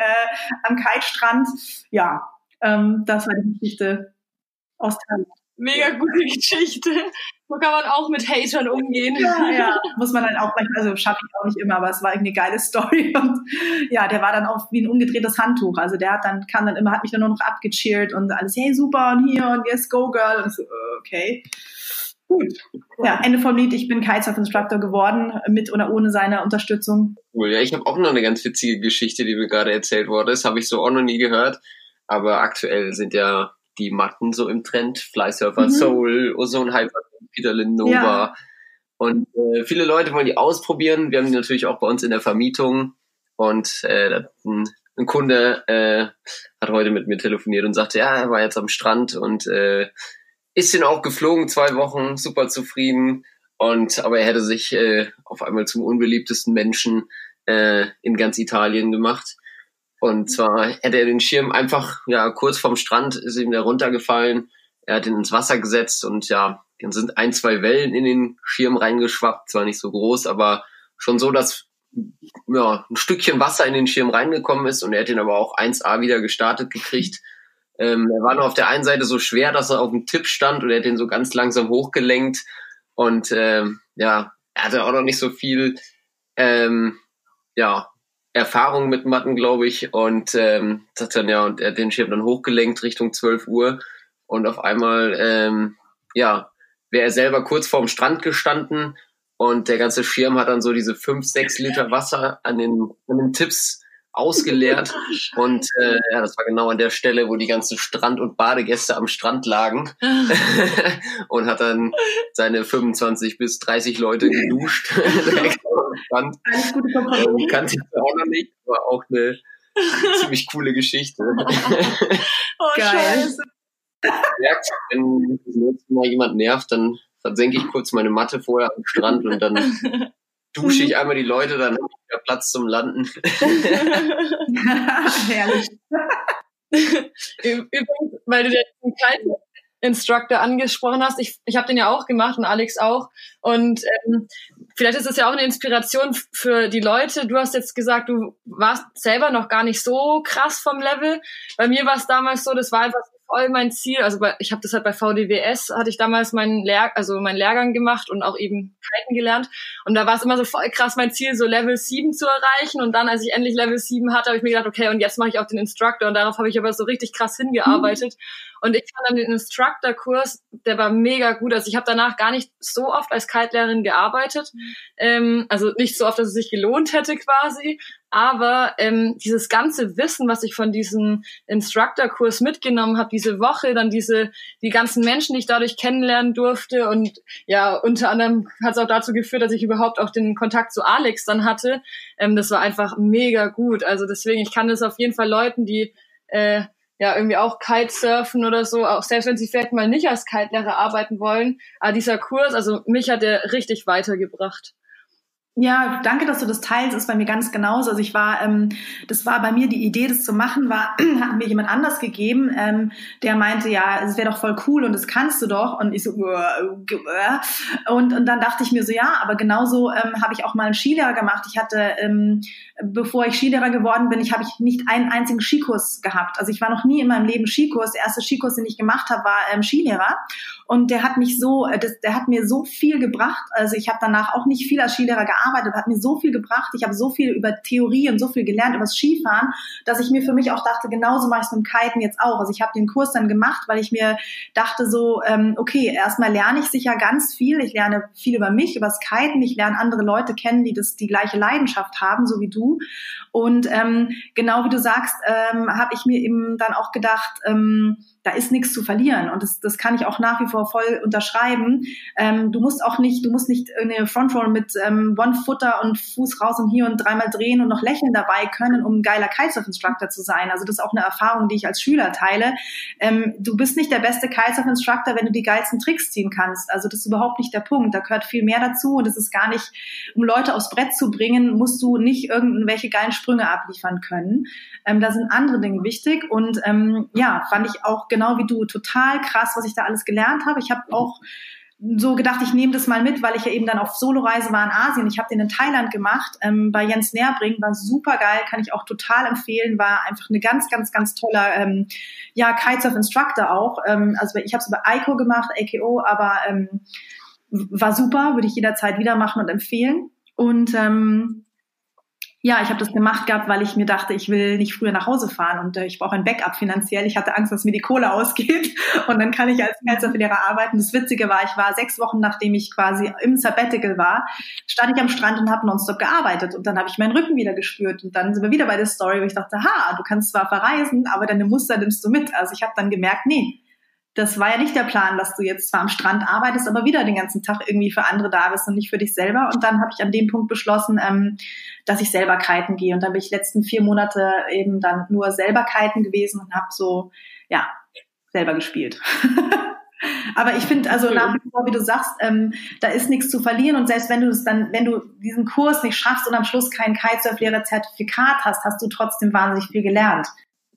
am Kitestrand. Ja, ähm, das war die Geschichte aus Thailand. Mega gute Geschichte. So kann man auch mit Hatern umgehen. Ja, ja. [LAUGHS] Muss man dann auch also schaffe ich auch nicht immer, aber es war irgendwie eine geile Story. [LAUGHS] Und ja, der war dann auch wie ein umgedrehtes Handtuch. Also der hat dann, kam dann immer, hat mich dann nur noch abgecheert und alles, hey, super, und hier und yes, go, girl. Und so, okay. Gut. Ja, Ende vom Lied, ich bin Kitesurf-Instructor geworden, mit oder ohne seine Unterstützung. Cool, ja, ich habe auch noch eine ganz witzige Geschichte, die mir gerade erzählt wurde. Das habe ich so auch noch nie gehört. Aber aktuell sind ja die Matten so im Trend. Flysurfer mhm. Soul, Ozone Hyper, Peter Lindova. Ja. Und äh, viele Leute wollen die ausprobieren. Wir haben die natürlich auch bei uns in der Vermietung. Und äh, ein, ein Kunde äh, hat heute mit mir telefoniert und sagte, ja, er war jetzt am Strand und äh, ist den auch geflogen, zwei Wochen, super zufrieden. Und aber er hätte sich äh, auf einmal zum unbeliebtesten Menschen äh, in ganz Italien gemacht. Und zwar hätte er den Schirm einfach, ja, kurz vorm Strand ist ihm der runtergefallen. Er hat ihn ins Wasser gesetzt und ja, dann sind ein, zwei Wellen in den Schirm reingeschwappt. Zwar nicht so groß, aber schon so, dass ja, ein Stückchen Wasser in den Schirm reingekommen ist und er hat ihn aber auch 1A wieder gestartet gekriegt. Ähm, er war nur auf der einen Seite so schwer, dass er auf dem Tipp stand und er hat den so ganz langsam hochgelenkt. Und ähm, ja, er hatte auch noch nicht so viel ähm, ja, Erfahrung mit Matten, glaube ich. Und ähm, hat dann ja, und er hat den Schirm dann hochgelenkt Richtung 12 Uhr. Und auf einmal, ähm, ja, wäre er selber kurz vorm Strand gestanden und der ganze Schirm hat dann so diese 5, 6 Liter Wasser an den, an den Tipps ausgeleert. [LAUGHS] und äh, ja, das war genau an der Stelle, wo die ganzen Strand- und Badegäste am Strand lagen. [LAUGHS] und hat dann seine 25 bis 30 Leute geduscht. [LAUGHS] Strand. Alles gute Verpackung. Ähm, kannte ich auch noch nicht, aber auch eine ziemlich coole Geschichte. oh, Geil. Scheiße. Merkt, wenn das nächste Mal jemand nervt, dann versenke ich kurz meine Matte vorher am Strand und dann dusche ich mhm. einmal die Leute, dann habe ich wieder Platz zum Landen. [LAUGHS] Herrlich. Übrigens, weil du den kalten Instructor angesprochen hast, ich, ich habe den ja auch gemacht und Alex auch. Und ähm, vielleicht ist es ja auch eine Inspiration für die Leute. Du hast jetzt gesagt, du warst selber noch gar nicht so krass vom Level. Bei mir war es damals so, das war einfach voll mein Ziel. Also bei, ich habe das halt bei VDWS, hatte ich damals meinen Lehr also meinen Lehrgang gemacht und auch eben Kiten gelernt. Und da war es immer so voll krass mein Ziel, so Level 7 zu erreichen. Und dann, als ich endlich Level 7 hatte, habe ich mir gedacht, okay, und jetzt mache ich auch den Instructor. Und darauf habe ich aber so richtig krass hingearbeitet. Mhm. Und ich fand dann den Instructor-Kurs, der war mega gut. Also ich habe danach gar nicht so oft als Kite-Lehrerin gearbeitet. Mhm. Ähm, also nicht so oft, dass es sich gelohnt hätte quasi. Aber ähm, dieses ganze Wissen, was ich von diesem Instructor-Kurs mitgenommen habe, diese Woche, dann diese die ganzen Menschen, die ich dadurch kennenlernen durfte und ja, unter anderem hat es auch dazu geführt, dass ich überhaupt auch den Kontakt zu Alex dann hatte. Ähm, das war einfach mega gut. Also deswegen, ich kann das auf jeden Fall Leuten, die äh, ja irgendwie auch Kitesurfen oder so, auch selbst wenn sie vielleicht mal nicht als Kite-Lehrer arbeiten wollen. Aber dieser Kurs, also mich hat der richtig weitergebracht. Ja, danke, dass du das teilst. Ist bei mir ganz genauso. Also ich war, ähm, das war bei mir die Idee, das zu machen, war [CLEARS THROAT] hat mir jemand anders gegeben, ähm, der meinte, ja, es wäre doch voll cool und das kannst du doch. Und ich so und und dann dachte ich mir so, ja, aber genauso ähm, habe ich auch mal einen Skilehrer gemacht. Ich hatte, ähm, bevor ich Skilehrer geworden bin, ich habe ich nicht einen einzigen Skikurs gehabt. Also ich war noch nie in meinem Leben Skikurs. Der erste Skikurs, den ich gemacht habe, war ähm, Skilehrer. Und der hat mich so, äh, das, der hat mir so viel gebracht. Also ich habe danach auch nicht viel als Skilehrer gearbeitet, hat mir so viel gebracht. Ich habe so viel über Theorie und so viel gelernt über das Skifahren, dass ich mir für mich auch dachte, genauso mache ich es mit dem Kiten jetzt auch. Also ich habe den Kurs dann gemacht, weil ich mir dachte so, ähm, okay, erstmal lerne ich sicher ganz viel. Ich lerne viel über mich, über das Kiten. Ich lerne andere Leute kennen, die das die gleiche Leidenschaft haben, so wie du. Und ähm, genau wie du sagst, ähm, habe ich mir eben dann auch gedacht, ähm, da ist nichts zu verlieren und das, das kann ich auch nach wie vor voll unterschreiben. Ähm, du musst auch nicht, du musst nicht eine Frontroll mit ähm, One-Footer und Fuß raus und hier und dreimal drehen und noch lächeln dabei können, um ein geiler Kitesurf-Instructor zu sein. Also das ist auch eine Erfahrung, die ich als Schüler teile. Ähm, du bist nicht der beste Kitesurf-Instructor, wenn du die geilsten Tricks ziehen kannst. Also das ist überhaupt nicht der Punkt. Da gehört viel mehr dazu und es ist gar nicht, um Leute aufs Brett zu bringen, musst du nicht irgendwelche geilen Sprünge abliefern können. Ähm, da sind andere Dinge wichtig und ähm, ja, fand ich auch genau wie du total krass, was ich da alles gelernt habe. Ich habe auch so gedacht, ich nehme das mal mit, weil ich ja eben dann auf Soloreise war in Asien. Ich habe den in Thailand gemacht, ähm, bei Jens Nährbring, war super geil, kann ich auch total empfehlen, war einfach eine ganz, ganz, ganz toller, ähm, ja, Kitesurf Instructor auch. Ähm, also ich habe es bei ICO gemacht, AKO, aber ähm, war super, würde ich jederzeit wieder machen und empfehlen. Und ähm, ja, ich habe das gemacht gehabt, weil ich mir dachte, ich will nicht früher nach Hause fahren und äh, ich brauche ein Backup finanziell. Ich hatte Angst, dass mir die Kohle [LAUGHS] ausgeht und dann kann ich als Kitesurflehrer arbeiten. Das Witzige war, ich war sechs Wochen, nachdem ich quasi im Sabbatical war, stand ich am Strand und habe nonstop gearbeitet und dann habe ich meinen Rücken wieder gespürt und dann sind wir wieder bei der Story, wo ich dachte, ha, du kannst zwar verreisen, aber deine Muster nimmst du mit. Also ich habe dann gemerkt, nee, das war ja nicht der Plan, dass du jetzt zwar am Strand arbeitest, aber wieder den ganzen Tag irgendwie für andere da bist und nicht für dich selber. Und dann habe ich an dem Punkt beschlossen, ähm, dass ich selber kiten gehe. Und dann bin ich letzten vier Monate eben dann nur selber kiten gewesen und habe so, ja, selber gespielt. [LAUGHS] aber ich finde also nach wie vor, wie du sagst, ähm, da ist nichts zu verlieren und selbst wenn du es dann, wenn du diesen Kurs nicht schaffst und am Schluss kein Kitesurf-Lehrer-Zertifikat hast, hast du trotzdem wahnsinnig viel gelernt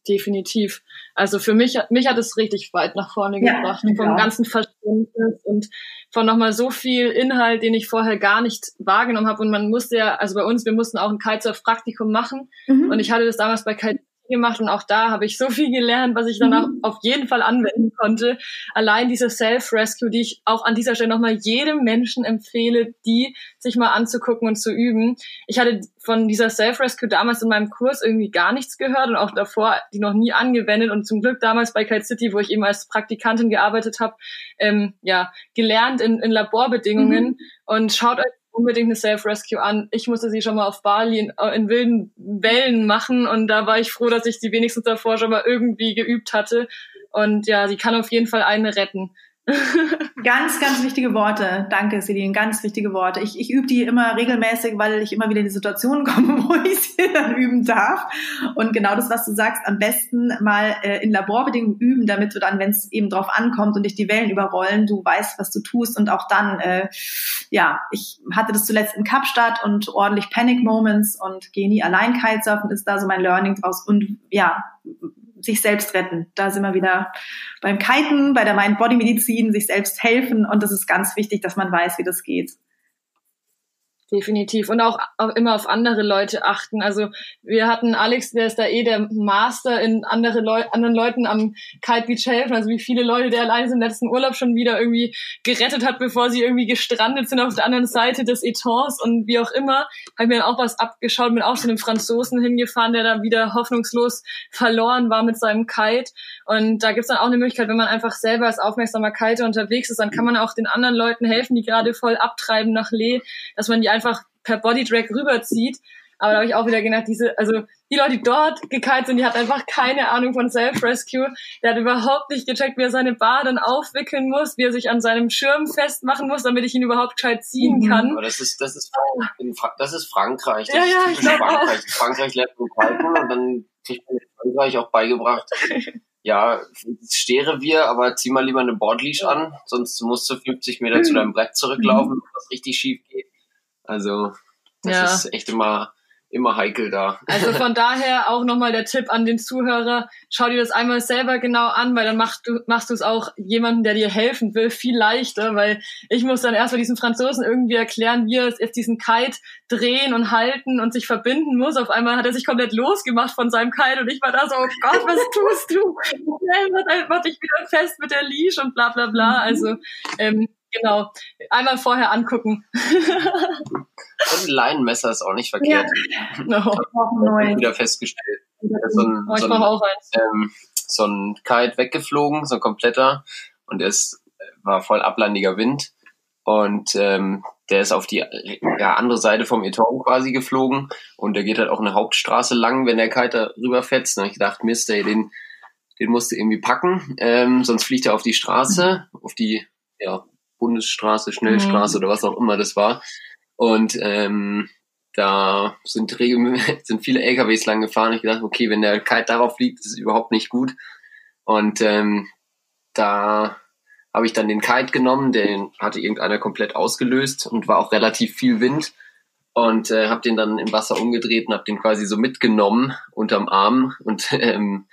definitiv. Also für mich, mich hat es richtig weit nach vorne ja, gebracht. Vom ja. ganzen Verständnis und von nochmal so viel Inhalt, den ich vorher gar nicht wahrgenommen habe. Und man musste ja, also bei uns, wir mussten auch ein Kitesurf-Praktikum machen. Mhm. Und ich hatte das damals bei Kite gemacht und auch da habe ich so viel gelernt, was ich danach mhm. auf jeden Fall anwenden konnte. Allein diese Self-Rescue, die ich auch an dieser Stelle nochmal jedem Menschen empfehle, die sich mal anzugucken und zu üben. Ich hatte von dieser Self-Rescue damals in meinem Kurs irgendwie gar nichts gehört und auch davor die noch nie angewendet und zum Glück damals bei Kite City, wo ich eben als Praktikantin gearbeitet habe, ähm, ja, gelernt in, in Laborbedingungen mhm. und schaut euch unbedingt eine Self-Rescue an. Ich musste sie schon mal auf Bali in, äh, in, wilden Wellen machen und da war ich froh, dass ich sie wenigstens davor schon mal irgendwie geübt hatte. Und ja, sie kann auf jeden Fall eine retten. [LAUGHS] ganz, ganz wichtige Worte. Danke, Celine. Ganz wichtige Worte. Ich, ich übe die immer regelmäßig, weil ich immer wieder in die Situation [LAUGHS] komme, wo ich sie dann üben darf. Und genau das, was du sagst, am besten mal äh, in Laborbedingungen üben, damit du dann, wenn es eben drauf ankommt und dich die Wellen überrollen, du weißt, was du tust. Und auch dann, äh, ja, ich hatte das zuletzt in Kapstadt und ordentlich Panic Moments und gehe nie allein Kitesurfen, ist da so mein Learning draus. Und ja, sich selbst retten. Da sind wir wieder beim Kiten, bei der Mind-Body-Medizin, sich selbst helfen und das ist ganz wichtig, dass man weiß, wie das geht. Definitiv. Und auch, auch immer auf andere Leute achten. Also wir hatten Alex, der ist da eh der Master in andere Leu anderen Leuten am Kite Beach helfen. Also wie viele Leute der allein im letzten Urlaub schon wieder irgendwie gerettet hat, bevor sie irgendwie gestrandet sind auf der anderen Seite des Etons und wie auch immer. Habe mir dann auch was abgeschaut, bin auch zu einem Franzosen hingefahren, der da wieder hoffnungslos verloren war mit seinem Kite. Und da gibt's dann auch eine Möglichkeit, wenn man einfach selber als aufmerksamer Kiter unterwegs ist, dann kann man auch den anderen Leuten helfen, die gerade voll abtreiben nach Lee, dass man die einfach per Bodydrag rüberzieht. Aber da habe ich auch wieder gedacht, diese, also die Leute, die dort gekite sind, die hat einfach keine Ahnung von Self-Rescue. Der hat überhaupt nicht gecheckt, wie er seine Bar dann aufwickeln muss, wie er sich an seinem Schirm festmachen muss, damit ich ihn überhaupt gescheit ziehen mhm. kann. Aber das ist, das ist, das ist Frankreich. Das ja, ja, ist Frankreich. Auch. Frankreich lernt man kiten und dann kriegt man in Frankreich auch beigebracht. [LAUGHS] ja, stehre wir, aber zieh mal lieber eine Boardleash an, sonst musst du 50 Meter zu [CLEARS THROAT] deinem Brett zurücklaufen, mhm. was richtig schief geht. Also, das ja. ist echt immer immer heikel da. Also von [LAUGHS] daher auch nochmal der Tipp an den Zuhörer, schau dir das einmal selber genau an, weil dann machst du machst du es auch jemandem, der dir helfen will, viel leichter, weil ich muss dann erstmal diesen Franzosen irgendwie erklären, wie er jetzt diesen Kite drehen und halten und sich verbinden muss. Auf einmal hat er sich komplett losgemacht von seinem Kite und ich war da so, oh Gott, was [LAUGHS] tust du? mach dich wieder fest mit der Leash und bla bla bla. Also ähm, Genau. Einmal vorher angucken. [LAUGHS] Und ein Leinenmesser ist auch nicht verkehrt. Ja. No. Ich wieder festgestellt. So ein, oh, ich so ein, auch eins. Ähm, so ein Kite weggeflogen, so ein kompletter. Und es war voll ablandiger Wind. Und ähm, der ist auf die ja, andere Seite vom Eton quasi geflogen. Und der geht halt auch eine Hauptstraße lang, wenn der Kite da rüberfetzt. Und ich gedacht, Mist, ey, den, den musst du irgendwie packen. Ähm, sonst fliegt er auf die Straße, auf die ja, Bundesstraße, Schnellstraße mhm. oder was auch immer das war. Und ähm, da sind, regelmäßig, [LAUGHS] sind viele LKWs lang gefahren. Ich dachte, okay, wenn der Kite darauf liegt, ist es überhaupt nicht gut. Und ähm, da habe ich dann den Kite genommen, den hatte irgendeiner komplett ausgelöst und war auch relativ viel Wind. Und äh, habe den dann im Wasser umgedreht und habe den quasi so mitgenommen unterm Arm und [LAUGHS] ähm,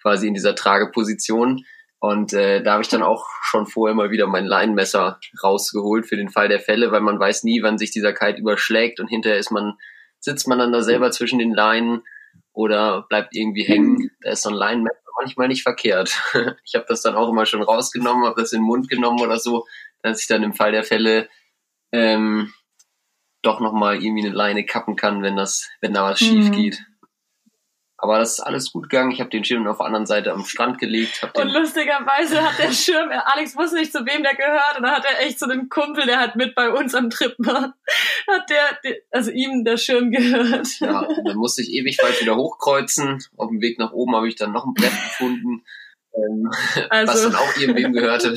quasi in dieser Trageposition. Und äh, da habe ich dann auch schon vorher mal wieder mein Leinenmesser rausgeholt für den Fall der Fälle, weil man weiß nie, wann sich dieser Kite überschlägt und hinterher ist man, sitzt man dann da selber zwischen den Leinen oder bleibt irgendwie hängen. Da ist so ein Leinenmesser manchmal nicht verkehrt. [LAUGHS] Ich habe das dann auch immer schon rausgenommen, habe das in den Mund genommen oder so, dass ich dann im Fall der Fälle ähm, doch nochmal irgendwie eine Leine kappen kann, wenn das, wenn da was schief mhm. geht. Aber das ist alles gut gegangen. Ich habe den Schirm auf der anderen Seite am Strand gelegt. und lustigerweise hat der Schirm, Alex wusste nicht, zu wem der gehört. Und dann hat er echt zu so einem Kumpel, der halt mit bei uns am Trip war, hat der, also ihm der Schirm gehört. Ja, und dann musste ich ewig weit wieder hochkreuzen. Auf dem Weg nach oben habe ich dann noch ein Brett gefunden, [LAUGHS] also. was dann auch irgendwem gehörte.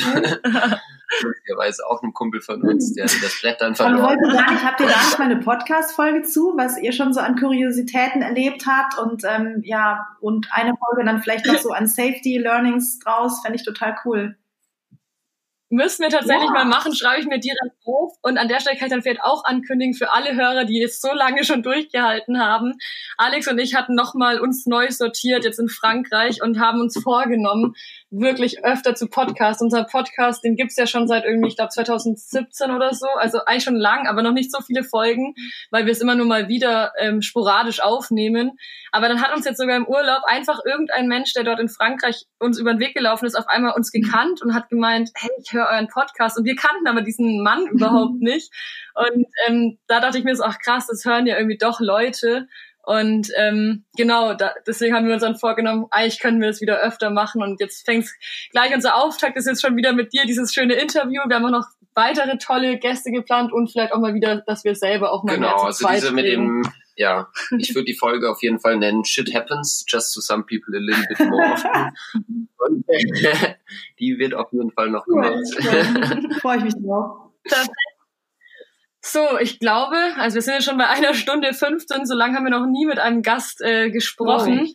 Möglicherweise [LAUGHS] [LAUGHS] auch ein Kumpel von uns, der das Brett dann verloren hat. Aber sagen, ich habt ihr da nicht mal eine Podcast-Folge zu, was ihr schon so an Kuriositäten erlebt habt und ähm, ja, und eine Folge dann vielleicht noch so an Safety-Learnings draus, fände ich total cool. Müssen wir tatsächlich ja. mal machen, schreibe ich mir direkt auf. Und an der Stelle kann ich dann vielleicht auch ankündigen für alle Hörer, die jetzt so lange schon durchgehalten haben. Alex und ich hatten nochmal uns neu sortiert jetzt in Frankreich und haben uns vorgenommen, wirklich öfter zu Podcast. Unser Podcast, den gibt's ja schon seit irgendwie, ich glaube 2017 oder so. Also eigentlich schon lang, aber noch nicht so viele Folgen, weil wir es immer nur mal wieder ähm, sporadisch aufnehmen. Aber dann hat uns jetzt sogar im Urlaub einfach irgendein Mensch, der dort in Frankreich uns über den Weg gelaufen ist, auf einmal uns gekannt und hat gemeint, hey, ich höre euren Podcast. Und wir kannten aber diesen Mann [LAUGHS] überhaupt nicht. Und ähm, da dachte ich mir so, ach krass, das hören ja irgendwie doch Leute. Und ähm, genau, da, deswegen haben wir uns dann vorgenommen, eigentlich können wir das wieder öfter machen. Und jetzt fängt gleich unser Auftakt ist jetzt schon wieder mit dir, dieses schöne Interview. Wir haben auch noch weitere tolle Gäste geplant und vielleicht auch mal wieder, dass wir selber auch mal genau, mehr zu also diese mit dem ja, [LAUGHS] ich würde die Folge auf jeden Fall nennen Shit happens just to some people a little bit more often. [LAUGHS] Und, [LAUGHS] die wird auf jeden Fall noch gemacht. Ja, Freue ich mich drauf. So, ich glaube, also wir sind ja schon bei einer Stunde 15, so lange haben wir noch nie mit einem Gast äh, gesprochen. Oh,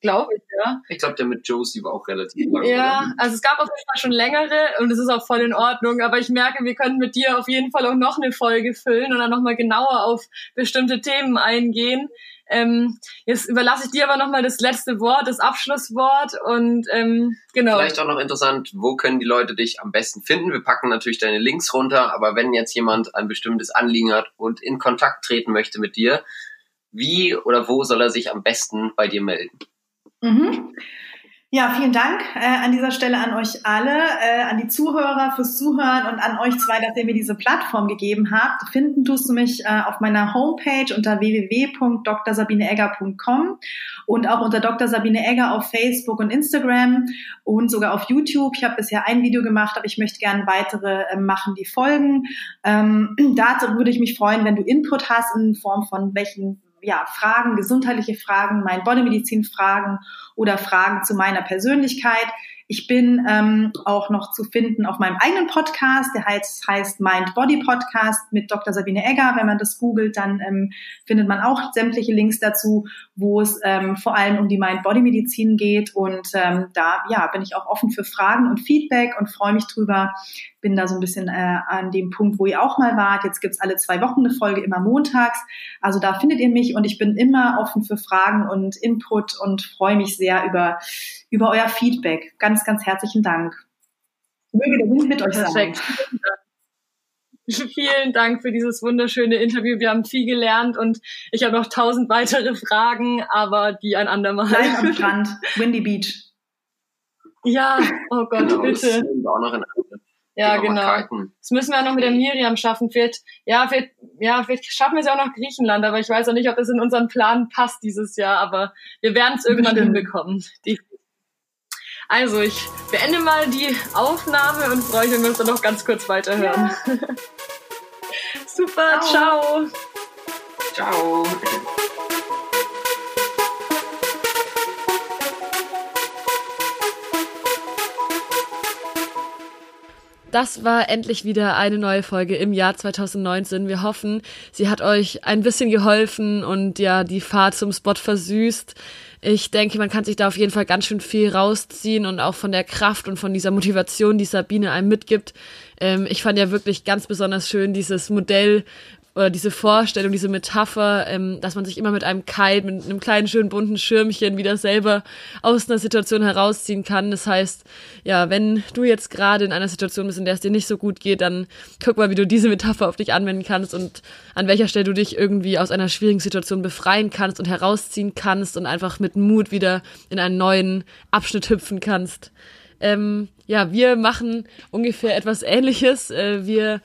glaube ich, ja. Ich glaube, der mit Josie war auch relativ lang. Ja, oder? also es gab auf jeden Fall schon längere und es ist auch voll in Ordnung, aber ich merke, wir können mit dir auf jeden Fall auch noch eine Folge füllen und dann nochmal genauer auf bestimmte Themen eingehen. Ähm, jetzt überlasse ich dir aber nochmal das letzte Wort, das Abschlusswort und ähm, genau. Vielleicht auch noch interessant, wo können die Leute dich am besten finden? Wir packen natürlich deine Links runter, aber wenn jetzt jemand ein bestimmtes Anliegen hat und in Kontakt treten möchte mit dir, wie oder wo soll er sich am besten bei dir melden? Mhm. Ja, vielen Dank äh, an dieser Stelle an euch alle, äh, an die Zuhörer fürs Zuhören und an euch zwei, dass ihr mir diese Plattform gegeben habt. Finden tust du mich äh, auf meiner Homepage unter www.drsabineegger.com und auch unter Dr. Sabine Egger auf Facebook und Instagram und sogar auf YouTube. Ich habe bisher ein Video gemacht, aber ich möchte gerne weitere äh, machen, die folgen. Ähm, [CLEARS THROAT] dazu würde ich mich freuen, wenn du Input hast in Form von welchen ja, Fragen, gesundheitliche Fragen, mein Bodymedizin-Fragen oder Fragen zu meiner Persönlichkeit. Ich bin ähm, auch noch zu finden auf meinem eigenen Podcast, der heißt, heißt Mind Body Podcast mit Dr. Sabine Egger. Wenn man das googelt, dann ähm, findet man auch sämtliche Links dazu, wo es ähm, vor allem um die Mind Body Medizin geht. Und ähm, da ja, bin ich auch offen für Fragen und Feedback und freue mich drüber, bin da so ein bisschen äh, an dem Punkt, wo ihr auch mal wart. Jetzt gibt's alle zwei Wochen eine Folge, immer montags. Also da findet ihr mich und ich bin immer offen für Fragen und Input und freue mich sehr über, über euer Feedback. Ganz, ganz herzlichen Dank. Möge der Wind mit euch sein. Vielen Dank für dieses wunderschöne Interview. Wir haben viel gelernt und ich habe noch tausend weitere Fragen, aber die ein andermal. Live am Strand, Windy Beach. Ja, oh Gott, genau, bitte. Auch noch in ja, genau. Das müssen wir auch noch mit der Miriam schaffen. Vielleicht, ja, vielleicht, ja, vielleicht schaffen wir es ja auch noch Griechenland, aber ich weiß auch nicht, ob das in unseren Plan passt dieses Jahr, aber wir werden es irgendwann Bestimmt. hinbekommen. Die also, ich beende mal die Aufnahme und freue mich, wenn wir uns dann noch ganz kurz weiterhören. Ja. [LAUGHS] Super, ciao. Ciao. ciao. Das war endlich wieder eine neue Folge im Jahr 2019. Wir hoffen, sie hat euch ein bisschen geholfen und ja, die Fahrt zum Spot versüßt. Ich denke, man kann sich da auf jeden Fall ganz schön viel rausziehen und auch von der Kraft und von dieser Motivation, die Sabine einem mitgibt. Ähm, ich fand ja wirklich ganz besonders schön dieses Modell oder diese Vorstellung, diese Metapher, ähm, dass man sich immer mit einem Kite, mit einem kleinen schönen bunten Schirmchen wieder selber aus einer Situation herausziehen kann. Das heißt, ja, wenn du jetzt gerade in einer Situation bist, in der es dir nicht so gut geht, dann guck mal, wie du diese Metapher auf dich anwenden kannst und an welcher Stelle du dich irgendwie aus einer schwierigen Situation befreien kannst und herausziehen kannst und einfach mit Mut wieder in einen neuen Abschnitt hüpfen kannst. Ähm, ja, wir machen ungefähr etwas Ähnliches. Äh, wir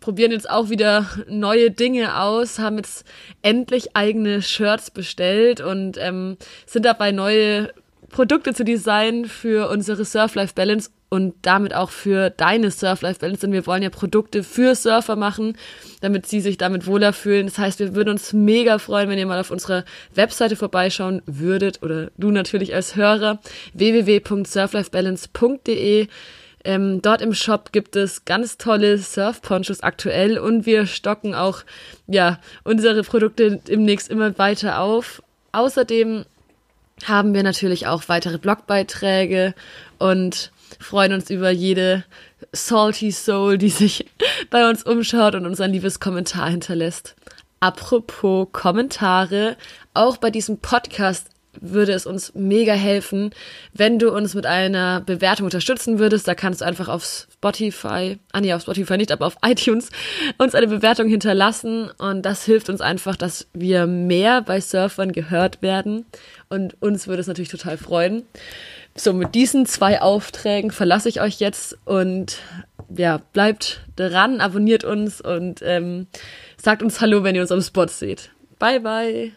probieren jetzt auch wieder neue Dinge aus, haben jetzt endlich eigene Shirts bestellt und ähm, sind dabei neue Produkte zu designen für unsere Surf-Life-Balance und damit auch für deine Surf-Life-Balance. Denn wir wollen ja Produkte für Surfer machen, damit sie sich damit wohler fühlen. Das heißt, wir würden uns mega freuen, wenn ihr mal auf unserer Webseite vorbeischauen würdet oder du natürlich als Hörer www.surflifebalance.de ähm, dort im Shop gibt es ganz tolle Surf-Ponchos aktuell und wir stocken auch ja, unsere Produkte demnächst immer weiter auf. Außerdem haben wir natürlich auch weitere Blogbeiträge und freuen uns über jede salty Soul, die sich [LAUGHS] bei uns umschaut und uns ein liebes Kommentar hinterlässt. Apropos Kommentare, auch bei diesem Podcast würde es uns mega helfen, wenn du uns mit einer Bewertung unterstützen würdest. Da kannst du einfach auf Spotify, ah nee, auf Spotify nicht, aber auf [LAUGHS] iTunes uns eine Bewertung hinterlassen. Und das hilft uns einfach, dass wir mehr bei Surfern gehört werden. Und uns würde es natürlich total freuen. So, mit diesen zwei Aufträgen verlasse ich euch jetzt und ja, bleibt dran, abonniert uns und ähm, sagt uns Hallo, wenn ihr uns am Spot seht. Bye, bye.